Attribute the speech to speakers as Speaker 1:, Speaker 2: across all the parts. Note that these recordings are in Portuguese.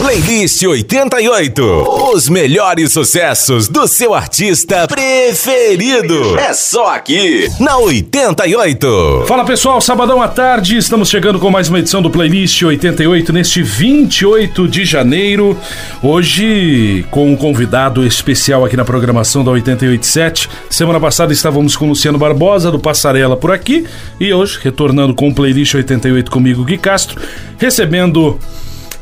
Speaker 1: Playlist 88. Os melhores sucessos do seu artista preferido. É só aqui, na 88.
Speaker 2: Fala pessoal, sabadão à tarde, estamos chegando com mais uma edição do Playlist 88 neste 28 de janeiro. Hoje com um convidado especial aqui na programação da 887. Semana passada estávamos com o Luciano Barbosa do Passarela por aqui e hoje retornando com o Playlist 88 comigo, Gui Castro, recebendo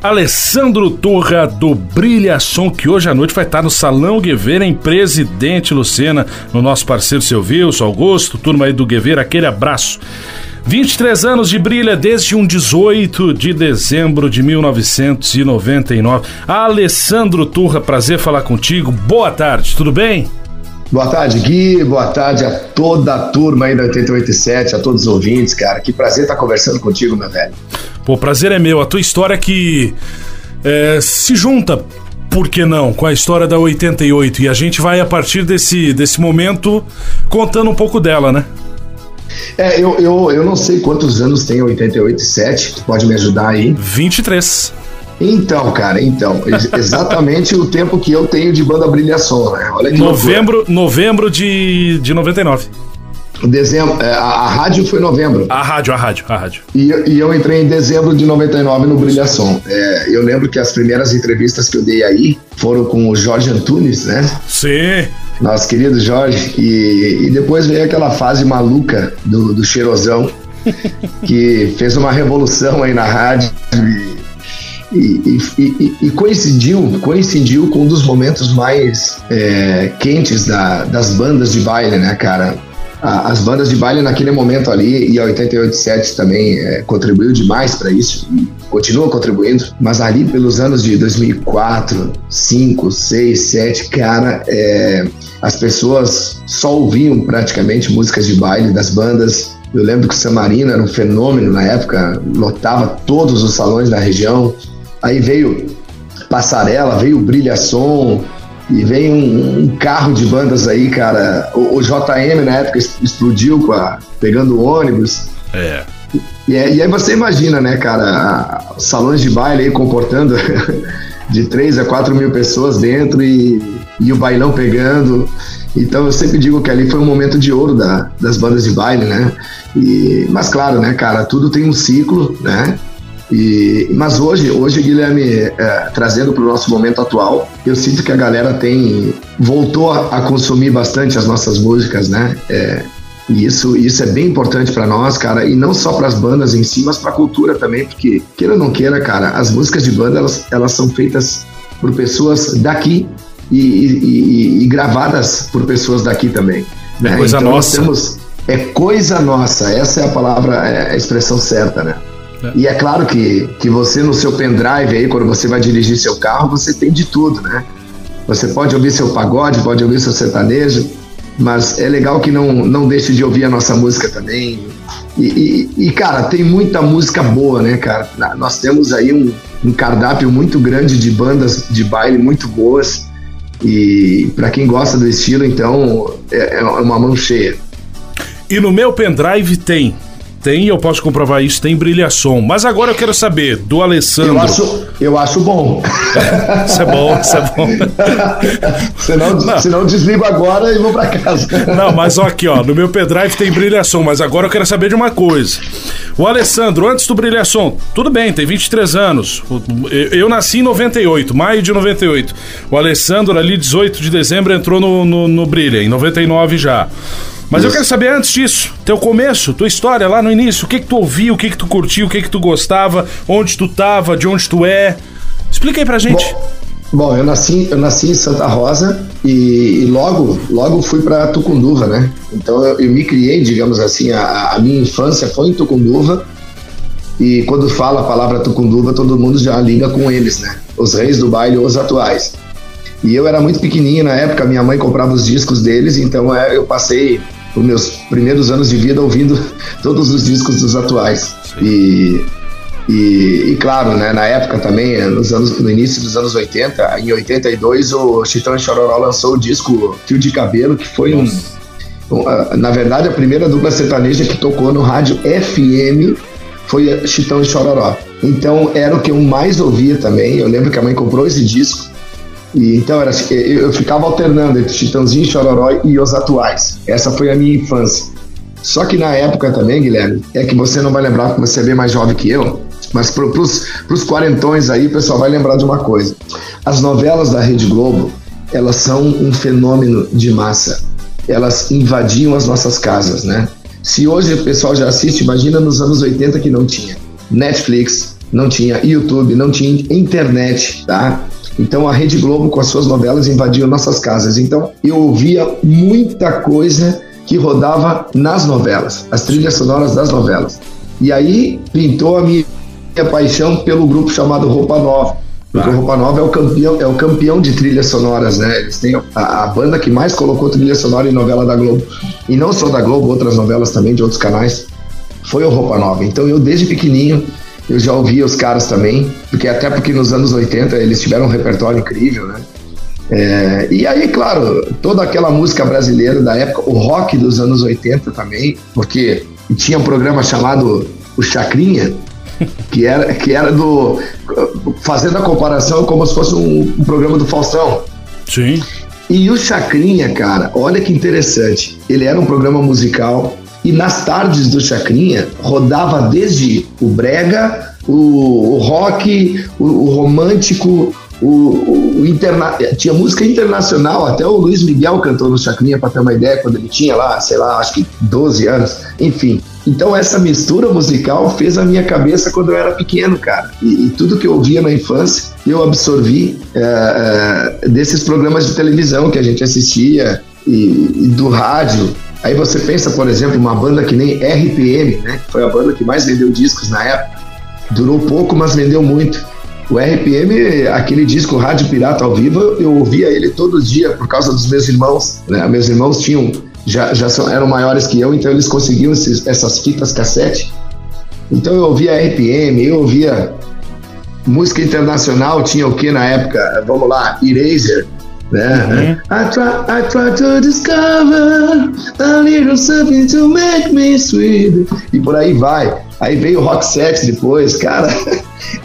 Speaker 2: Alessandro Turra do Brilha Som, que hoje à noite vai estar no Salão Guevara em Presidente Lucena, no nosso parceiro seu Wilson, Augusto, turma aí do Guevara, aquele abraço. 23 anos de brilha desde um 18 de dezembro de 1999. Alessandro Turra, prazer falar contigo. Boa tarde, tudo bem?
Speaker 3: Boa tarde, Gui. Boa tarde a toda a turma aí da 887, a todos os ouvintes, cara. Que prazer estar conversando contigo, meu velho.
Speaker 2: Pô, prazer é meu. A tua história que é, se junta, por que não, com a história da 88. E a gente vai, a partir desse, desse momento, contando um pouco dela, né?
Speaker 3: É, eu, eu, eu não sei quantos anos tem 887, tu pode me ajudar aí?
Speaker 2: 23.
Speaker 3: Então, cara, então, exatamente o tempo que eu tenho de banda Brilhação, né?
Speaker 2: Olha que novembro, novembro de, de 99.
Speaker 3: Dezembro, é, a, a, rádio foi novembro.
Speaker 2: A rádio, a rádio, a rádio.
Speaker 3: E, e eu entrei em dezembro de 99 no Brilhação. É, eu lembro que as primeiras entrevistas que eu dei aí foram com o Jorge Antunes, né?
Speaker 2: Sim.
Speaker 3: Nosso querido Jorge. E, e depois veio aquela fase maluca do, do Cheirosão, que fez uma revolução aí na rádio. E, e, e, coincidiu, coincidiu com um dos momentos mais é, quentes da, das bandas de baile, né, cara? As bandas de baile naquele momento ali, e a 887 também é, contribuiu demais para isso, e continua contribuindo, mas ali pelos anos de 2004, 5, 6, 7, cara, é, as pessoas só ouviam praticamente músicas de baile das bandas. Eu lembro que o Samarina era um fenômeno na época, lotava todos os salões da região. Aí veio Passarela, veio Brilha Som, e vem um, um, carro de bandas aí, cara. O, o, JM na época explodiu com a, pegando ônibus.
Speaker 2: É.
Speaker 3: E, e, aí você imagina, né, cara, salões de baile aí comportando de 3 a 4 mil pessoas dentro e, e o bailão pegando. Então eu sempre digo que ali foi um momento de ouro da, das bandas de baile, né? E, mas claro, né, cara, tudo tem um ciclo, né? E, mas hoje, hoje Guilherme, é, trazendo para o nosso momento atual, eu sinto que a galera tem voltou a, a consumir bastante as nossas músicas, né? É, e isso, isso é bem importante para nós, cara, e não só para as bandas em si, mas para a cultura também, porque queira ou não queira, cara, as músicas de banda elas, elas são feitas por pessoas daqui e, e, e gravadas por pessoas daqui também.
Speaker 2: É né? coisa então, nossa.
Speaker 3: Temos, é coisa nossa, essa é a palavra, é a expressão certa, né? É. E é claro que, que você no seu pendrive aí, quando você vai dirigir seu carro, você tem de tudo, né? Você pode ouvir seu pagode, pode ouvir seu sertanejo, mas é legal que não, não deixe de ouvir a nossa música também. E, e, e, cara, tem muita música boa, né, cara? Nós temos aí um, um cardápio muito grande de bandas de baile muito boas. E para quem gosta do estilo, então, é, é uma mão cheia.
Speaker 2: E no meu pendrive tem tem, eu posso comprovar isso, tem brilhação. Mas agora eu quero saber do Alessandro.
Speaker 3: Eu acho, eu acho bom.
Speaker 2: isso é bom, isso é bom.
Speaker 3: senão, não. senão desligo agora e vou para casa.
Speaker 2: Não, mas ó, aqui, ó, no meu pendrive tem brilhação, mas agora eu quero saber de uma coisa. O Alessandro, antes do brilhação, tudo bem, tem 23 anos. Eu, nasci em 98, maio de 98. O Alessandro, ali, 18 de dezembro, entrou no, no, no Brilha, em 99 já. Mas Isso. eu quero saber antes disso, teu começo, tua história lá no início, o que que tu ouviu, o que que tu curtiu, o que que tu gostava, onde tu tava, de onde tu é. Explica aí pra gente.
Speaker 3: Bom, bom eu nasci, eu nasci em Santa Rosa e, e logo, logo fui para Tucunduva, né? Então eu, eu, me criei, digamos assim, a, a minha infância foi em Tucunduva. E quando fala a palavra Tucunduva, todo mundo já liga com eles, né? Os reis do baile, os atuais. E eu era muito pequenininho na época, minha mãe comprava os discos deles, então é, eu passei os meus primeiros anos de vida ouvindo todos os discos dos atuais. E, e, e, claro, né, na época também, nos anos, no início dos anos 80, em 82, o Chitão e Chororó lançou o disco Fio de Cabelo, que foi um, um, Na verdade, a primeira dupla sertaneja que tocou no rádio FM foi Chitão e Chororó. Então era o que eu mais ouvia também. Eu lembro que a mãe comprou esse disco. E então era, eu, eu ficava alternando entre Chitãozinho, Chororó e os atuais. Essa foi a minha infância. Só que na época também, Guilherme, é que você não vai lembrar porque você é bem mais jovem que eu, mas para os quarentões aí, o pessoal vai lembrar de uma coisa. As novelas da Rede Globo, elas são um fenômeno de massa. Elas invadiam as nossas casas, né? Se hoje o pessoal já assiste, imagina nos anos 80 que não tinha Netflix, não tinha YouTube, não tinha internet, tá? Então a Rede Globo com as suas novelas invadiu nossas casas. Então eu ouvia muita coisa que rodava nas novelas, as trilhas sonoras das novelas. E aí pintou a minha paixão pelo grupo chamado Roupa Nova. Porque o Roupa Nova é o campeão, é o campeão de trilhas sonoras, né? Eles têm a, a, banda que mais colocou trilha sonora em novela da Globo. E não só da Globo, outras novelas também de outros canais. Foi o Roupa Nova. Então eu desde pequenininho eu já ouvia os caras também, porque até porque nos anos 80 eles tiveram um repertório incrível, né? É, e aí, claro, toda aquela música brasileira da época, o rock dos anos 80 também, porque tinha um programa chamado O Chacrinha, que era, que era do. fazendo a comparação como se fosse um, um programa do Faustão.
Speaker 2: Sim.
Speaker 3: E o Chacrinha, cara, olha que interessante. Ele era um programa musical e nas tardes do Chacrinha rodava desde o brega, o, o rock, o, o romântico, o, o interna... tinha música internacional, até o Luiz Miguel cantou no Chacrinha, para ter uma ideia, quando ele tinha lá, sei lá, acho que 12 anos, enfim. Então essa mistura musical fez a minha cabeça quando eu era pequeno, cara. E, e tudo que eu ouvia na infância, eu absorvi é, é, desses programas de televisão que a gente assistia e, e do rádio. Aí você pensa, por exemplo, uma banda que nem RPM, né? Que foi a banda que mais vendeu discos na época. Durou pouco, mas vendeu muito. O RPM, aquele disco Rádio Pirata ao vivo, eu ouvia ele todo dia por causa dos meus irmãos. Né? Meus irmãos tinham já, já eram maiores que eu, então eles conseguiam esses, essas fitas cassete. Então eu ouvia RPM, eu ouvia música internacional, tinha o que na época? Vamos lá, Eraser, né? Uhum. I, try, I try to discover a little something to make me sweet. E por aí vai. Aí veio o Rock Set depois, cara.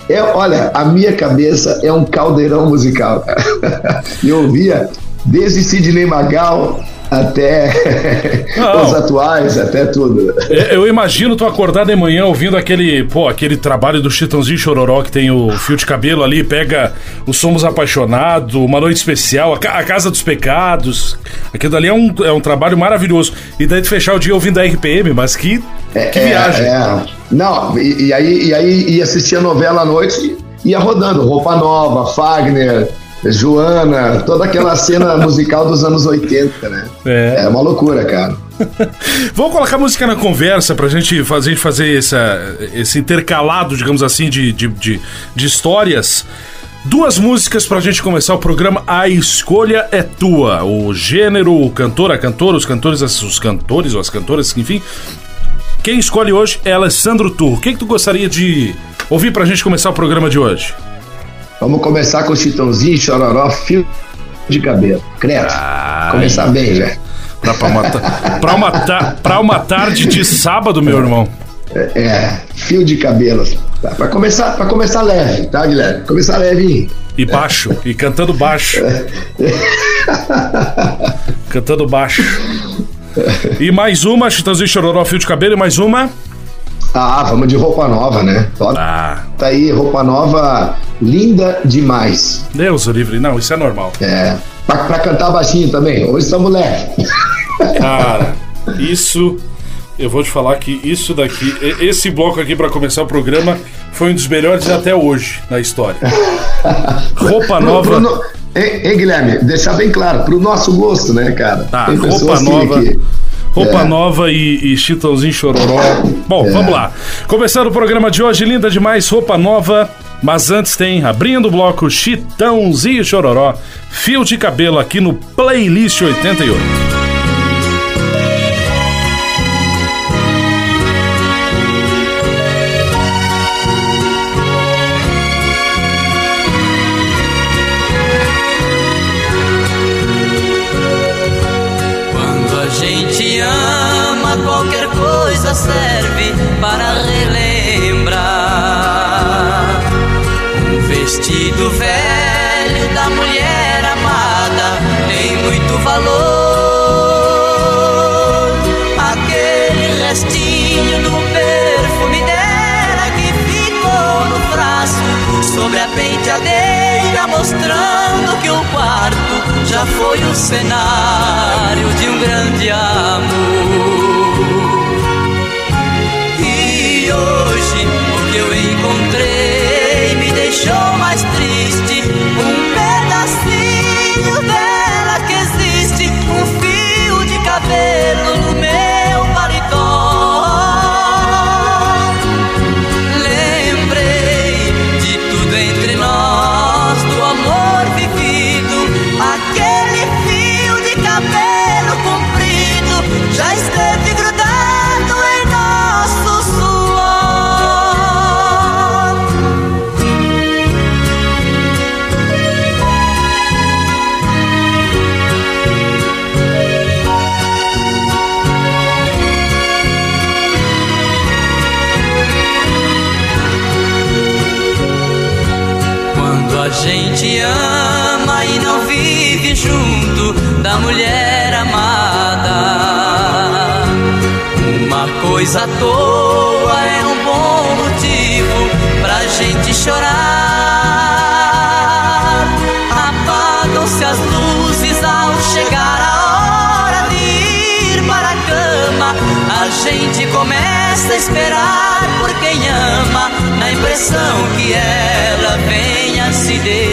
Speaker 3: É, olha, a minha cabeça é um caldeirão musical, cara. Eu ouvia desde Sidney Magal até os atuais, até tudo.
Speaker 2: É, eu imagino tu acordar de manhã ouvindo aquele, pô, aquele trabalho do Chitãozinho Chororó que tem o fio de cabelo ali, pega o Somos Apaixonados, Uma Noite Especial, a, Casa dos Pecados. Aquilo ali é um, é um trabalho maravilhoso. E daí tu fechar o dia ouvindo a RPM, mas que,
Speaker 3: é,
Speaker 2: que
Speaker 3: é,
Speaker 2: viagem.
Speaker 3: É. Não, e, e, aí, e aí ia assistir a novela à noite ia rodando, Roupa Nova, Fagner, Joana, toda aquela cena musical dos anos 80, né? É, é uma loucura, cara.
Speaker 2: Vamos colocar música na conversa pra gente fazer, fazer essa, esse intercalado, digamos assim, de, de, de, de histórias. Duas músicas pra gente começar o programa. A escolha é tua. O gênero, o cantor, a cantora, os cantores, os cantores ou as cantoras, enfim. Quem escolhe hoje é Alessandro Turro. O que, que tu gostaria de ouvir pra gente começar o programa de hoje?
Speaker 3: Vamos começar com o Chitãozinho, Chororó, fio de cabelo. Credo. Começar bem já.
Speaker 2: Pra, pra, uma, pra, uma, pra uma tarde de sábado, meu irmão.
Speaker 3: É, é fio de cabelo. Tá, pra, começar, pra começar leve, tá, Guilherme? Começar leve.
Speaker 2: E baixo, é. e cantando baixo. É. cantando baixo. E mais uma, Chitãozinho Chororó, fio de cabelo, e mais uma.
Speaker 3: Ah, vamos de roupa nova, né? Ah. Tá aí, roupa nova linda demais.
Speaker 2: Deus o livre, não, isso é normal.
Speaker 3: É. Pra, pra cantar baixinho também, hoje estamos leve.
Speaker 2: Cara, isso. Eu vou te falar que isso daqui, esse bloco aqui para começar o programa foi um dos melhores até hoje na história. Roupa nova. No,
Speaker 3: Hein, hein, Guilherme? Deixar bem claro, pro nosso gosto, né, cara?
Speaker 2: Tá, roupa nova. Que, Roupa é. Nova e, e Chitãozinho Chororó. Bom, é. vamos lá. Começando o programa de hoje, linda demais, Roupa Nova. Mas antes tem, abrindo o bloco, Chitãozinho Chororó, Fio de Cabelo aqui no Playlist 88.
Speaker 4: Foi o cenário de um grande amor. E hoje o que eu encontrei me deixou mais triste. Um pedacinho dela coisa à toa é um bom motivo pra gente chorar. Apagam-se as luzes ao chegar a hora de ir para a cama. A gente começa a esperar por quem ama, na impressão que ela venha se deitar.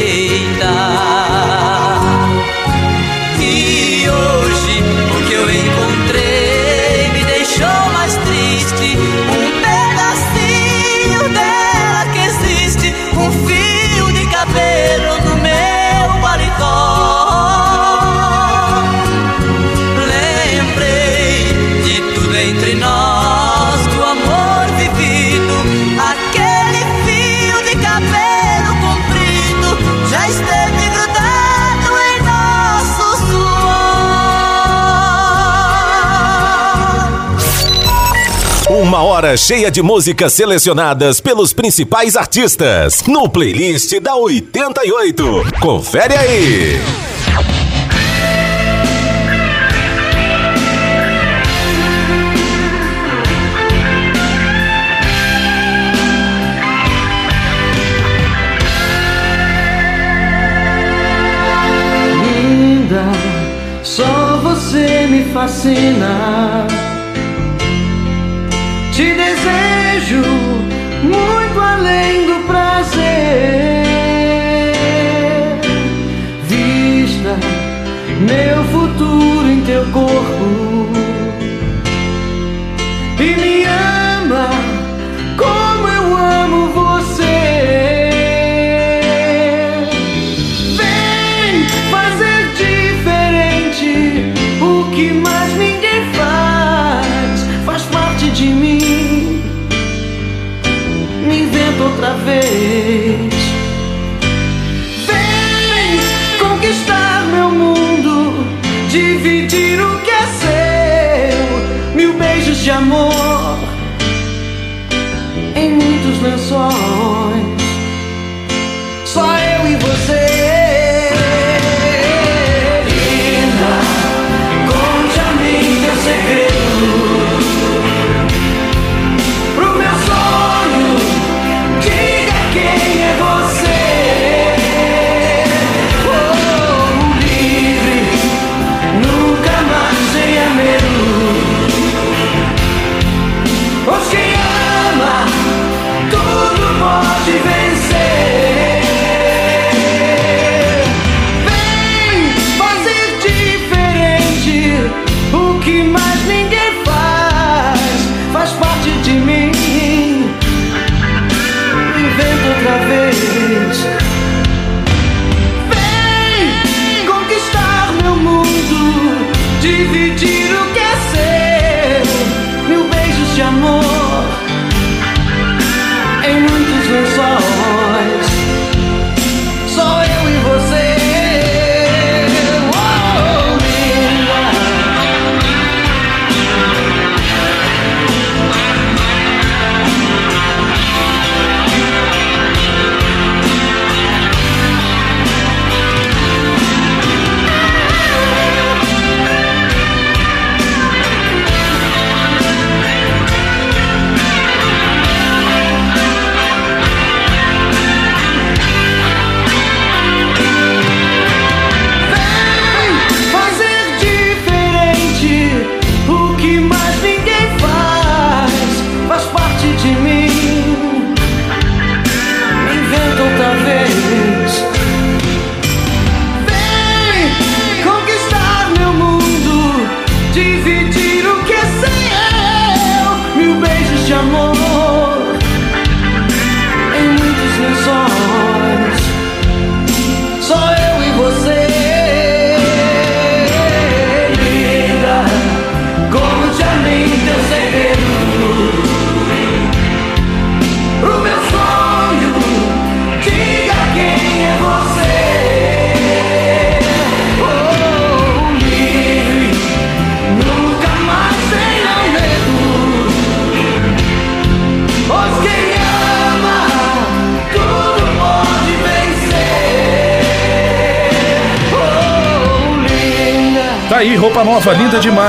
Speaker 1: Hora cheia de músicas selecionadas pelos principais artistas no playlist da 88. Confere aí.
Speaker 5: só você me fascina. Desejo muito além do prazer. Vista meu futuro em teu corpo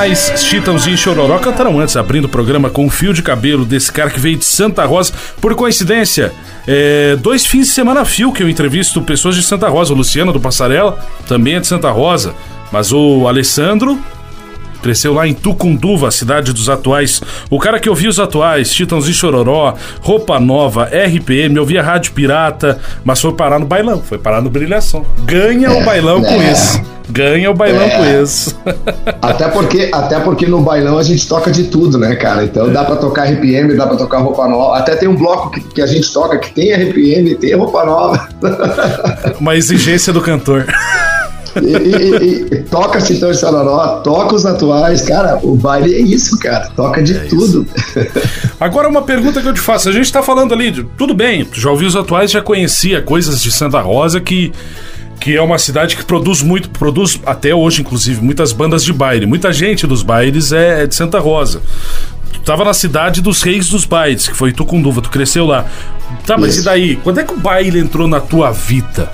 Speaker 2: demais. Chitãozinho e Chororó cantaram antes, abrindo o programa com um fio de cabelo desse cara que veio de Santa Rosa. Por coincidência, é, dois fins de semana fio que eu entrevisto pessoas de Santa Rosa. O Luciano do Passarela também é de Santa Rosa. Mas o Alessandro Cresceu lá em Tucunduva, cidade dos atuais. O cara que ouvia os atuais, Titãozinho Chororó, Roupa Nova, RPM, ouvia Rádio Pirata, mas foi parar no bailão, foi parar no Brilhação. Ganha é, o bailão é. com isso. Ganha o bailão é. com isso.
Speaker 3: Até porque, até porque no bailão a gente toca de tudo, né, cara? Então dá pra tocar RPM, dá pra tocar roupa nova. Até tem um bloco que, que a gente toca que tem RPM, tem roupa nova.
Speaker 2: Uma exigência do cantor.
Speaker 3: E, e, e, toca Chitão e Chororó, toca os atuais, cara, o baile é isso, cara, toca de é tudo.
Speaker 2: Agora uma pergunta que eu te faço, a gente tá falando ali, de, tudo bem, já ouvi os atuais, já conhecia coisas de Santa Rosa que que é uma cidade que produz muito, produz até hoje, inclusive, muitas bandas de baile. Muita gente dos bailes é, é de Santa Rosa. Tu tava na cidade dos reis dos bailes, que foi Tucunduva, tu cresceu lá. Tá, mas Isso. e daí? Quando é que o baile entrou na tua vida?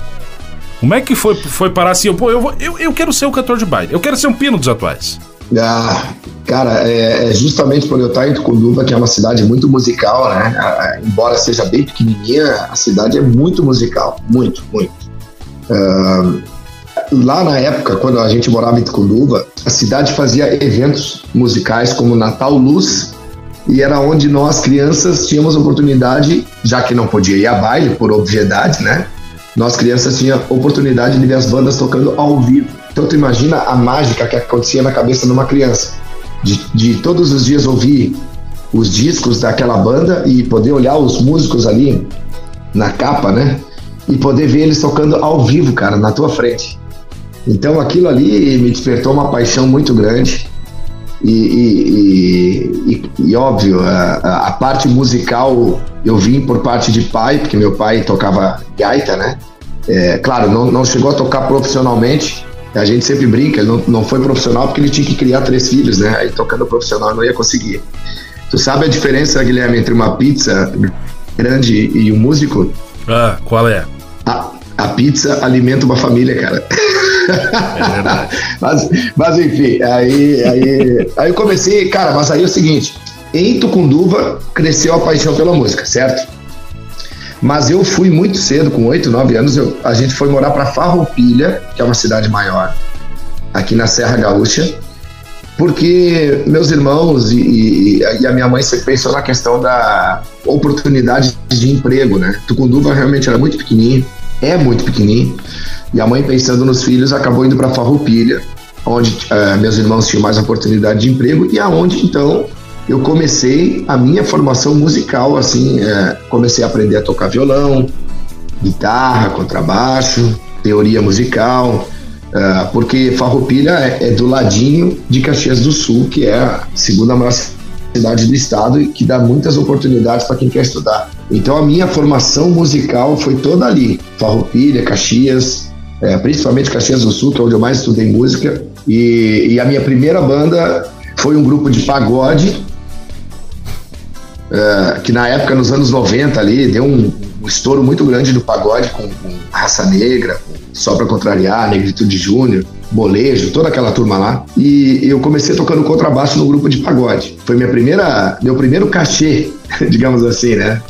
Speaker 2: Como é que foi, foi parar assim? Pô, eu, eu, eu quero ser o cantor de baile, eu quero ser um pino dos atuais.
Speaker 3: Ah, cara, é, é justamente por eu estar em Tucunduva, que é uma cidade muito musical, né? embora seja bem pequenininha, a cidade é muito musical, muito, muito. Lá na época, quando a gente morava em Tucunduva, a cidade fazia eventos musicais como Natal Luz, e era onde nós, crianças, tínhamos oportunidade, já que não podia ir a baile, por obviedade, né? nós crianças tinha oportunidade de ver as bandas tocando ao vivo. Então tu imagina a mágica que acontecia na cabeça de uma criança, de, de todos os dias ouvir os discos daquela banda e poder olhar os músicos ali na capa, né? E poder ver eles tocando ao vivo, cara, na tua frente. Então aquilo ali me despertou uma paixão muito grande. E, e, e, e óbvio, a, a, parte musical eu vim por parte de pai, porque meu pai tocava gaita, né? É, claro, não, não chegou a tocar profissionalmente, a gente sempre brinca, ele não, não foi profissional porque ele tinha que criar três filhos, né? Aí tocando profissional não ia conseguir. Tu sabe a diferença, Guilherme, entre uma pizza grande e um músico?
Speaker 2: Ah, qual é?
Speaker 3: A, a pizza alimenta uma família, cara. É verdade. mas, mas enfim, aí, aí, aí eu comecei, cara, mas aí é o seguinte, em Tucunduva cresceu a paixão pela música, certo? Mas eu fui muito cedo, com 8, 9 anos, eu, a gente foi morar para Farroupilha, que é uma cidade maior, aqui na Serra Gaúcha, porque meus irmãos e, e, a minha mãe sempre pensou na questão da oportunidade de emprego, né? Tucunduva realmente era muito pequenininho, é muito pequenininho, e a mãe pensando nos filhos acabou indo para Farroupilha, onde uh, meus irmãos tinham mais oportunidade de emprego e aonde então eu comecei a minha formação musical, assim, é, comecei a aprender a tocar violão, guitarra, contrabaixo, teoria musical, é, porque Farroupilha é, é, do ladinho de Caxias do Sul, que é a segunda maior cidade do estado e que dá muitas oportunidades para quem quer estudar. Então a minha formação musical foi toda ali, Farroupilha, Caxias, é, principalmente Caxias do Sul, que é onde eu mais estudei música, e, e a minha primeira banda foi um grupo de pagode é, que na época, nos anos 90 ali, deu um, um estouro muito grande do pagode com, com Raça Negra, Só Pra Contrariar, Negritude Júnior, Molejo, toda aquela turma lá. E eu comecei tocando contrabaixo no grupo de pagode. Foi minha primeira, meu primeiro cachê, digamos assim, né?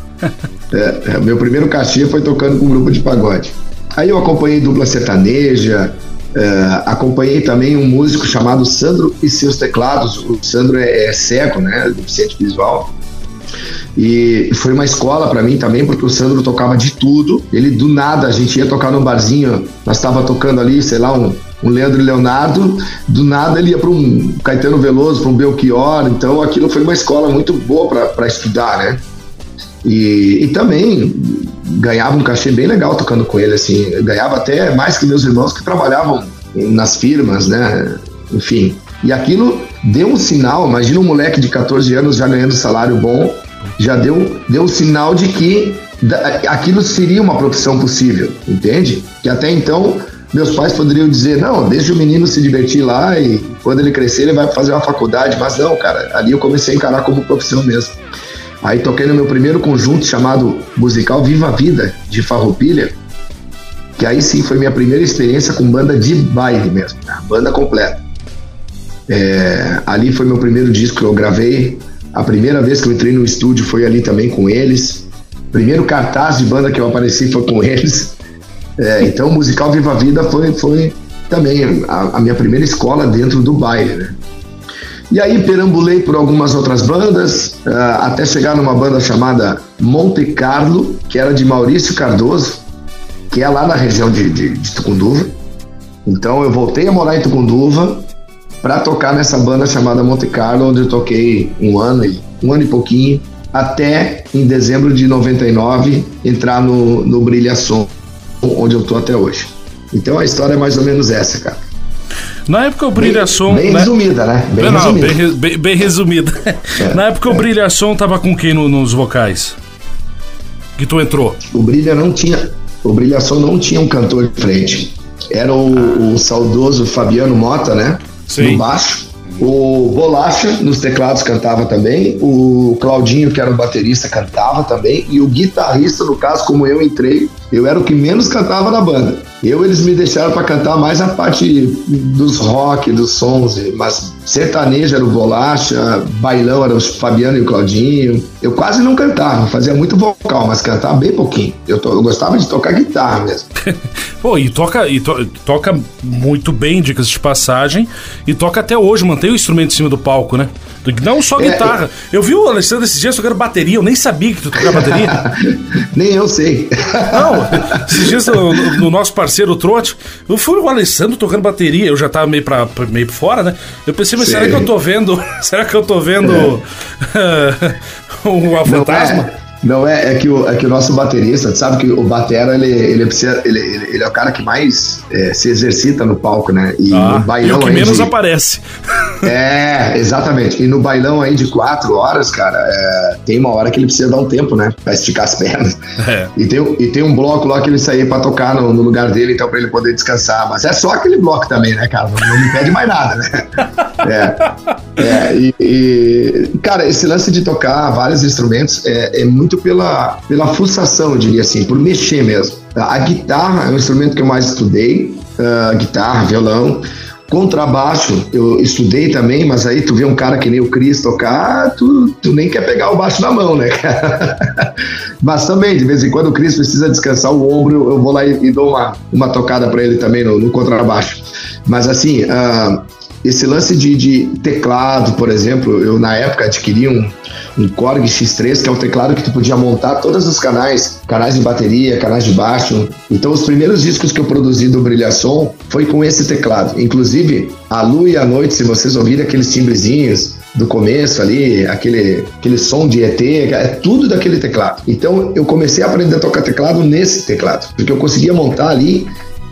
Speaker 3: É, é, meu primeiro cachê foi tocando com um grupo de pagode. Aí eu acompanhei dupla sertaneja, é, acompanhei também um músico chamado Sandro e seus teclados. O Sandro é, é cego, né? Deficiente visual. E foi uma escola para mim também, porque o Sandro tocava de tudo. Ele do nada, a gente ia tocar num barzinho, nós estava tocando ali, sei lá, um, um Leandro e Leonardo, do nada ele ia para um Caetano Veloso, para um Belchior, então aquilo foi uma escola muito boa para estudar, né? E, e, também ganhava um cachê bem legal tocando com ele, assim, ganhava até mais que meus irmãos que trabalhavam nas firmas, né? Enfim, e aquilo deu um sinal, imagina um moleque de 14 anos já ganhando salário bom, já deu, deu um sinal de que aquilo seria uma profissão possível, entende? Que até então meus pais poderiam dizer, não, deixa o menino se divertir lá e quando ele crescer ele vai fazer uma faculdade, mas não, cara, ali eu comecei a encarar como profissão mesmo. Aí toquei no meu primeiro conjunto chamado Musical Viva a Vida, de Farroupilha, que aí sim foi minha primeira experiência com banda de baile mesmo, né? banda completa. É, ali foi meu primeiro disco que eu gravei. A primeira vez que eu entrei no estúdio foi ali também com eles. Primeiro cartaz de banda que eu apareci foi com eles. É, então o musical Viva a Vida foi, foi também a, a minha primeira escola dentro do baile, né? E aí perambulei por algumas outras bandas, uh, até chegar numa banda chamada Monte Carlo, que era de Maurício Cardoso, que é lá na região de, de, de Tucunduva. Então eu voltei a morar em Tucunduva para tocar nessa banda chamada Monte Carlo, onde eu toquei um ano e um ano e pouquinho, até em dezembro de 99 entrar no, no Brilhação, onde eu tô até hoje. Então a história é mais ou menos essa, cara.
Speaker 2: Na época o Brilhação.
Speaker 3: Bem, bem
Speaker 2: né?
Speaker 3: resumida, né?
Speaker 2: Bem não, resumida. Bem, bem, resumida. É, Na época é. o Brilhação tava com quem no, nos vocais? Que tu entrou?
Speaker 3: O Brilha não tinha. O Brilhação não tinha um cantor de frente. Era o, o saudoso Fabiano Mota, né?
Speaker 2: Sim.
Speaker 3: No baixo. O Bolacha nos teclados cantava também, o Claudinho, que era o baterista, cantava também, e o guitarrista, no caso, como eu entrei, eu era o que menos cantava na banda. Eu, eles me deixaram para cantar mais a parte dos rock, dos sons, mas sertanejo era o Bolacha, bailão era o Fabiano e o Claudinho. Eu quase não cantava, fazia muito vocal, mas cantava bem pouquinho. Eu, to, eu gostava de tocar guitarra mesmo.
Speaker 2: Pô, e toca, e to, toca muito bem, dicas de passagem, e toca até hoje, mantém o instrumento em cima do palco, né? Não só é, guitarra. É... Eu vi o Alexandre esses dias tocando bateria, eu nem sabia que tu tocava bateria.
Speaker 3: nem eu sei.
Speaker 2: Não, esses dias no, no nosso parceiro Trote, eu fui o Alessandro tocando bateria, eu já tava meio pra, meio fora, né? Eu pensei, mas será que eu tô vendo. Será que eu tô vendo é. um fantasma?
Speaker 3: É. Não é, é que o, é que o nosso baterista, sabe que o batera ele, ele precisa, ele, ele, é o cara que mais é, se exercita no palco, né?
Speaker 2: E ah, bailão e o que menos de, aparece.
Speaker 3: É, exatamente. E no bailão aí de quatro horas, cara, é, tem uma hora que ele precisa dar um tempo, né? Pra esticar as pernas. É. E, tem, e tem um bloco lá que ele sair pra tocar no, no, lugar dele, então pra ele poder descansar. Mas é só aquele bloco também, né, cara? Não, não me pede mais nada, né? É. é e, e, cara, esse lance de tocar vários instrumentos é, é muito pela, pela fuçação, eu diria assim, por mexer mesmo. A guitarra é o instrumento que eu mais estudei, uh, guitarra, violão. Contrabaixo, eu estudei também, mas aí tu vê um cara que nem o Cris tocar, tu, tu nem quer pegar o baixo na mão, né, mas também, de vez em quando o Cris precisa descansar o ombro, eu vou lá e, e dou uma, uma tocada para ele também no, no, contrabaixo. Mas assim, uh, esse lance de, de, teclado, por exemplo, eu na época adquiri um, um Korg X3, que é um teclado que tu podia montar todos os canais, canais de bateria, canais de baixo. Então os primeiros discos que eu produzi do Brilhação foi com esse teclado. Inclusive, a lua e a noite, se vocês ouvirem aqueles timbrezinhos do começo ali, aquele, aquele som de ET, é tudo daquele teclado. Então eu comecei a aprender a tocar teclado nesse teclado, porque eu conseguia montar ali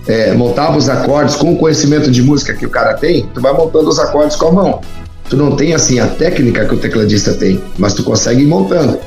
Speaker 3: é, montava os acordes com o conhecimento de música que o cara tem, tu vai montando os acordes com a mão. Tu não tem assim a técnica que o tecladista tem, mas tu consegue ir montando.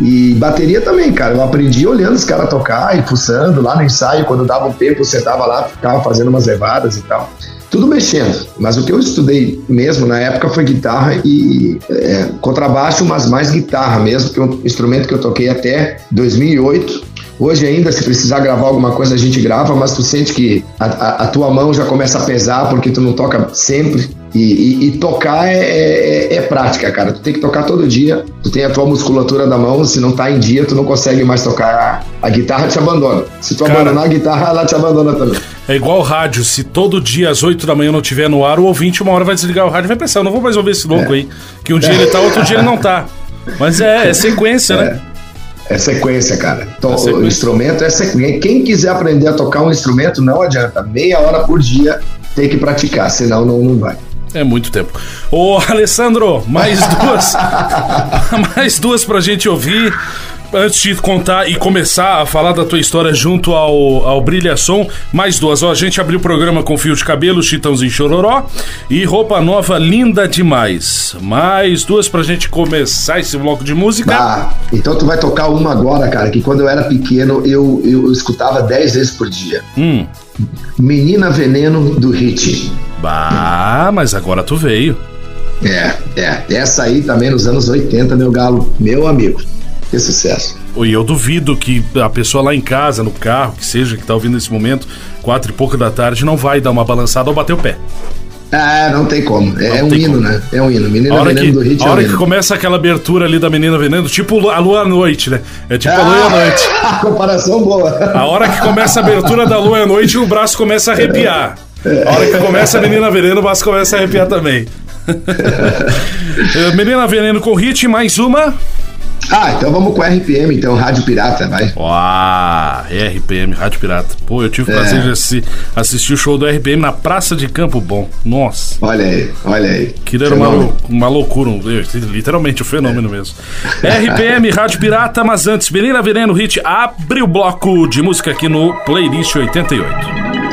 Speaker 3: E bateria também, cara. Eu aprendi olhando os caras tocar e fuçando lá no ensaio. Quando dava um tempo, eu sentava lá, ficava fazendo umas levadas e tal. Tudo mexendo. Mas o que eu estudei mesmo na época foi guitarra e é, contrabaixo, mas mais guitarra mesmo, que é um instrumento que eu toquei até 2008 Hoje ainda, se precisar gravar alguma coisa, a gente grava, mas tu sente que a, a, a tua mão já começa a pesar porque tu não toca sempre. E, e, e tocar é, é, é, prática, cara. Tu tem que tocar todo dia. Tu tem a tua musculatura da mão. Se não tá em dia, tu não consegue mais tocar. A guitarra te abandona. Se tu cara, abandonar a guitarra, ela te abandona também.
Speaker 2: É igual o rádio. Se todo dia às 8 da manhã não tiver no ar, o ouvinte uma hora vai desligar o rádio e vai pensar: eu não vou mais ouvir esse louco é. aí. Que um dia ele tá, outro dia ele não tá. Mas é, é sequência, né?
Speaker 3: É. Sequência, cara. Então, é sequência. O instrumento é sequência. Quem quiser aprender a tocar um instrumento, não adianta. Meia hora por dia tem que praticar, senão não, não vai.
Speaker 2: É muito tempo. Ô, Alessandro, mais duas. mais duas pra gente ouvir antes de contar e começar a falar da tua história junto ao, ao Brilhação, mais duas. Ó, a gente abriu o programa com fio de cabelo, Chitãozinho Chororó e roupa nova linda demais. Mais duas pra gente começar esse bloco de música.
Speaker 3: Ah, então tu vai tocar uma agora, cara, que quando eu era pequeno eu, eu, eu escutava dez vezes por dia.
Speaker 2: Hum.
Speaker 3: Menina Veneno do Hit.
Speaker 2: Bah, mas agora tu veio.
Speaker 3: É, é. Essa aí também nos anos 80, meu galo, meu amigo ter sucesso.
Speaker 2: E eu duvido que a pessoa lá em casa, no carro, que seja, que tá ouvindo nesse momento, quatro e pouco da tarde, não vai dar uma balançada ou bater o pé.
Speaker 3: Ah, não tem como. É,
Speaker 2: Não
Speaker 3: um hino,
Speaker 2: como.
Speaker 3: né? É um hino. Menina
Speaker 2: hora,
Speaker 3: Veneno
Speaker 2: que,
Speaker 3: do Hit
Speaker 2: a
Speaker 3: é um
Speaker 2: hora que começa aquela abertura ali da menina veneno, tipo a lua à noite, né? É tipo a lua à noite.
Speaker 3: Ah, comparação boa.
Speaker 2: A hora que começa a abertura da lua à noite, o braço começa a arrepiar. A hora que começa a menina veneno, o braço começa a arrepiar também. Eh, menina veneno com hit, mais uma.
Speaker 3: Ah, então vamos com RPM, então, Rádio Pirata, vai.
Speaker 2: Uau, RPM, Rádio Pirata. Pô, eu tive o
Speaker 3: É.
Speaker 2: prazer de assi- assistir o show do RPM na Praça de Campo Bom. Nossa.
Speaker 3: Olha aí, olha aí.
Speaker 2: Aquilo era uma, uma loucura, um- literalmente um fenômeno mesmo. RPM, Rádio Pirata, mas antes, Menina Veneno Hit abre o bloco de música aqui no Playlist 88.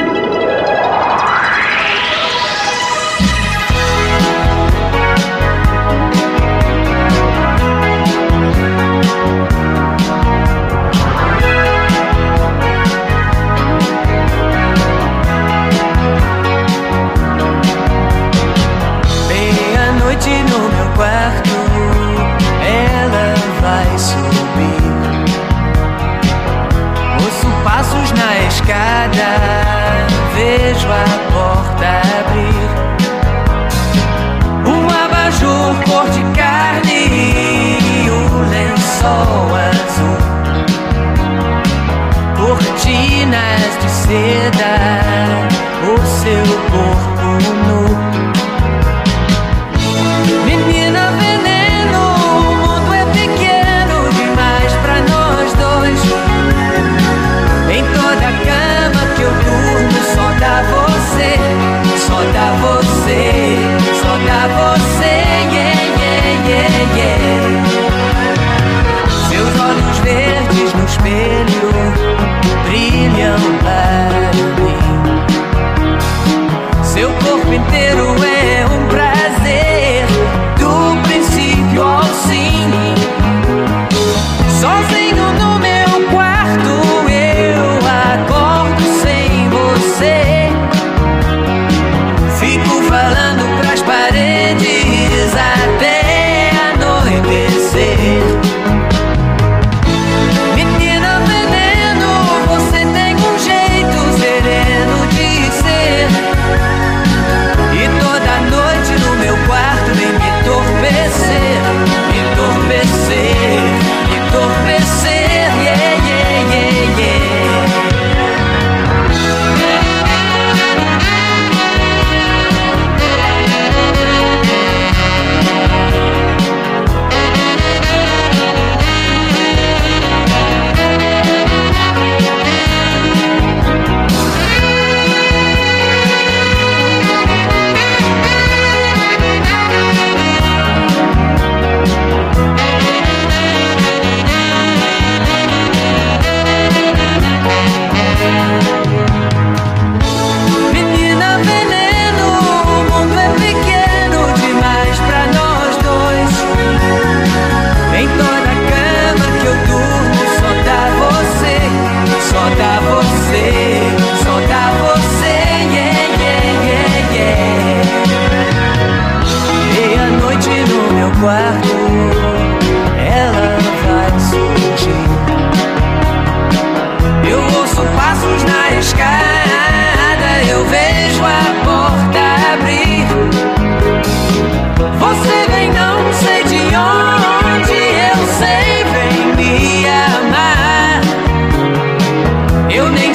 Speaker 4: Dá você,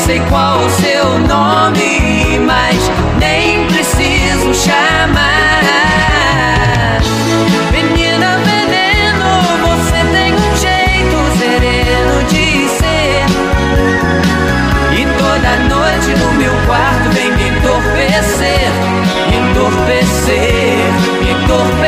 Speaker 4: sei qual o seu nome, mas nem preciso chamar. Menina veneno, você tem um jeito sereno de ser. E toda noite no meu quarto vem me entorpecer, me entorpecer, me entorpecer,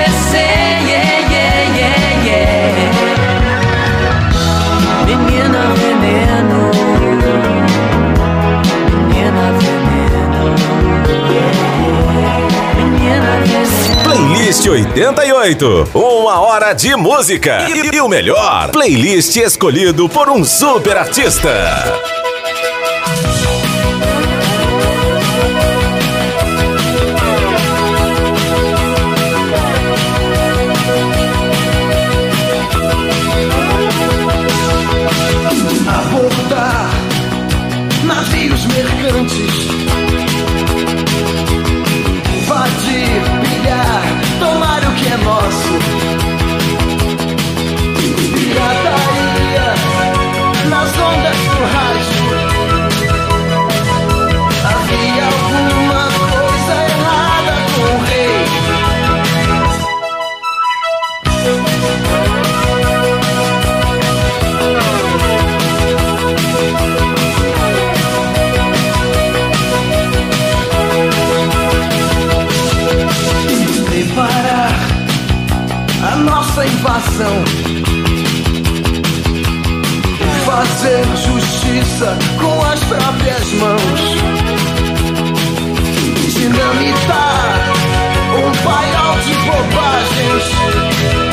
Speaker 1: Playlist 88. Uma hora de música. E, e o melhor, playlist escolhido por um super artista.
Speaker 5: Invasão. Fazer justiça com as próprias mãos. Dinamitar um paiol de bobagens.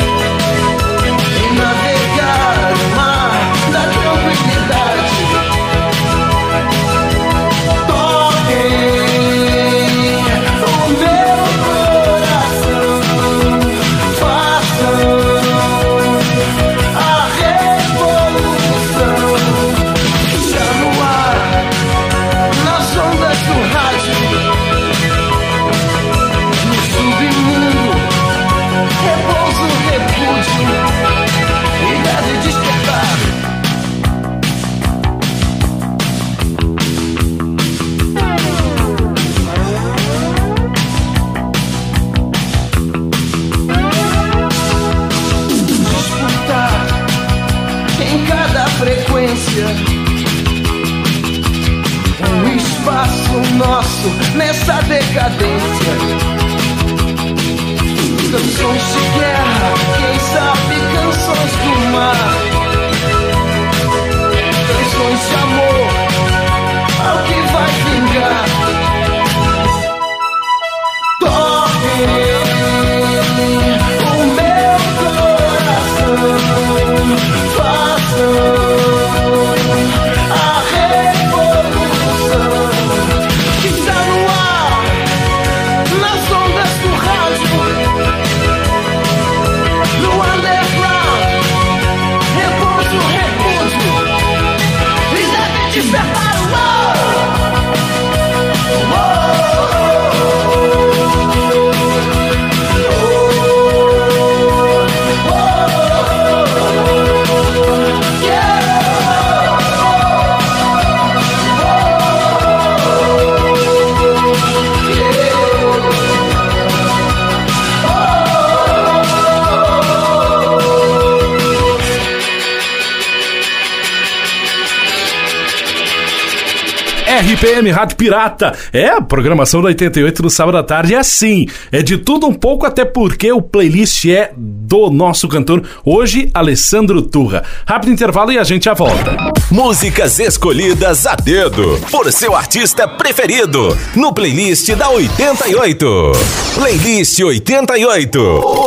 Speaker 2: RPM Rádio Pirata. É, a programação da 88 no sábado à tarde é assim. É de tudo um pouco, até porque o playlist é do nosso cantor, hoje, Alessandro Turra. Rápido intervalo e a gente já volta.
Speaker 1: Músicas escolhidas a dedo por seu artista preferido no playlist da 88. Playlist 88.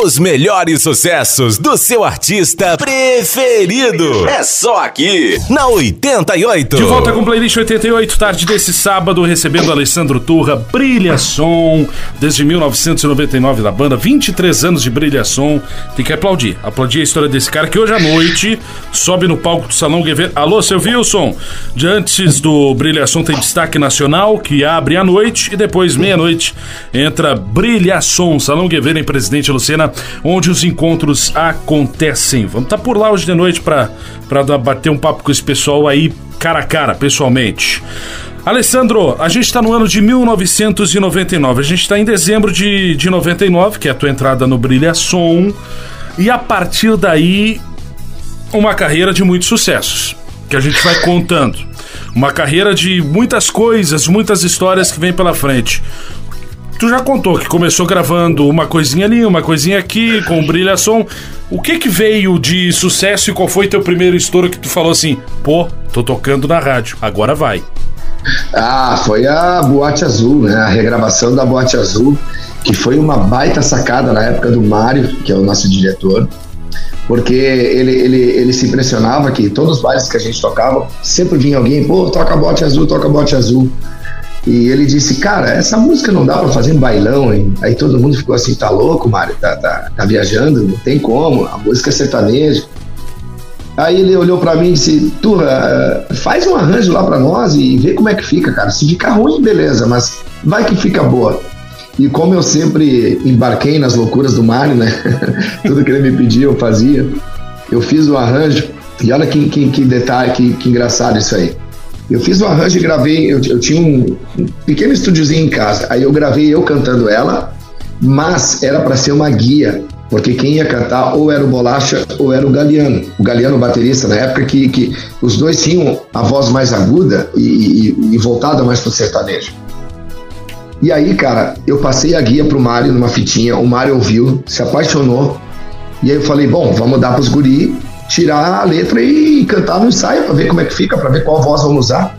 Speaker 1: Os melhores sucessos do seu artista preferido. É só aqui na 88.
Speaker 2: De volta com Playlist 88, tarde desse sábado, recebendo Alessandro Turra, Brilha Som, desde 1999 da banda, 23 anos de Brilha Som. Tem que aplaudir, aplaudir a história desse cara que hoje à noite sobe no palco do Salão Guevara. Alô, seu Wilson? De antes do Brilha Som tem destaque nacional, que abre à noite, e depois, meia-noite, entra Brilha Som, Salão Guevara em Presidente Lucena, onde os encontros acontecem. Vamos estar por lá hoje de noite para bater um papo com esse pessoal aí cara a cara, pessoalmente. Alessandro, a gente está no ano de 1999. A gente está em dezembro de, de 99, que é a tua entrada no Brilha Som. E a partir daí, uma carreira de muitos sucessos, que a gente vai contando. Uma carreira de muitas coisas, muitas histórias que vem pela frente. Tu já contou que começou gravando uma coisinha ali, uma coisinha aqui, com Brilha Som. O que que veio de sucesso e qual foi teu primeiro estouro que tu falou assim, pô, tô tocando na rádio, agora vai.
Speaker 3: Ah, foi a Boate Azul, né? A regravação da Boate Azul, que foi uma baita sacada na época do Mário, que é o nosso diretor, porque ele, ele, ele se impressionava que todos os bailes que a gente tocava, sempre vinha alguém, pô, toca Boate Azul, toca Boate Azul. E ele disse, cara, essa música não dá pra fazer em bailão, hein? Aí todo mundo ficou assim, tá louco, Mário? Tá, tá, tá viajando? Não tem como, a música é sertaneja. Aí ele olhou pra mim e disse, Turra, faz um arranjo lá pra nós e vê como é que fica, cara. Se ficar ruim, beleza, mas vai que fica boa. E como eu sempre embarquei nas loucuras do Mário, né? Tudo que ele me pedia eu fazia. Eu fiz o arranjo. E olha que, que, que detalhe, que, que engraçado isso aí. Eu fiz o arranjo e gravei. Eu, eu tinha um, pequeno estúdiozinho em casa. Aí eu gravei eu cantando ela, mas era para ser uma guia porque quem ia cantar ou era o Bolacha ou era o Galeano. O Galeano, baterista, na época que, que os dois tinham a voz mais aguda e, e, e voltada mais pro sertanejo. E aí, cara, eu passei a guia pro Mário numa fitinha, o Mário ouviu, se apaixonou. E aí eu falei, bom, vamos dar pros guri, tirar a letra e cantar no ensaio para ver como é que fica, para ver qual voz vamos usar.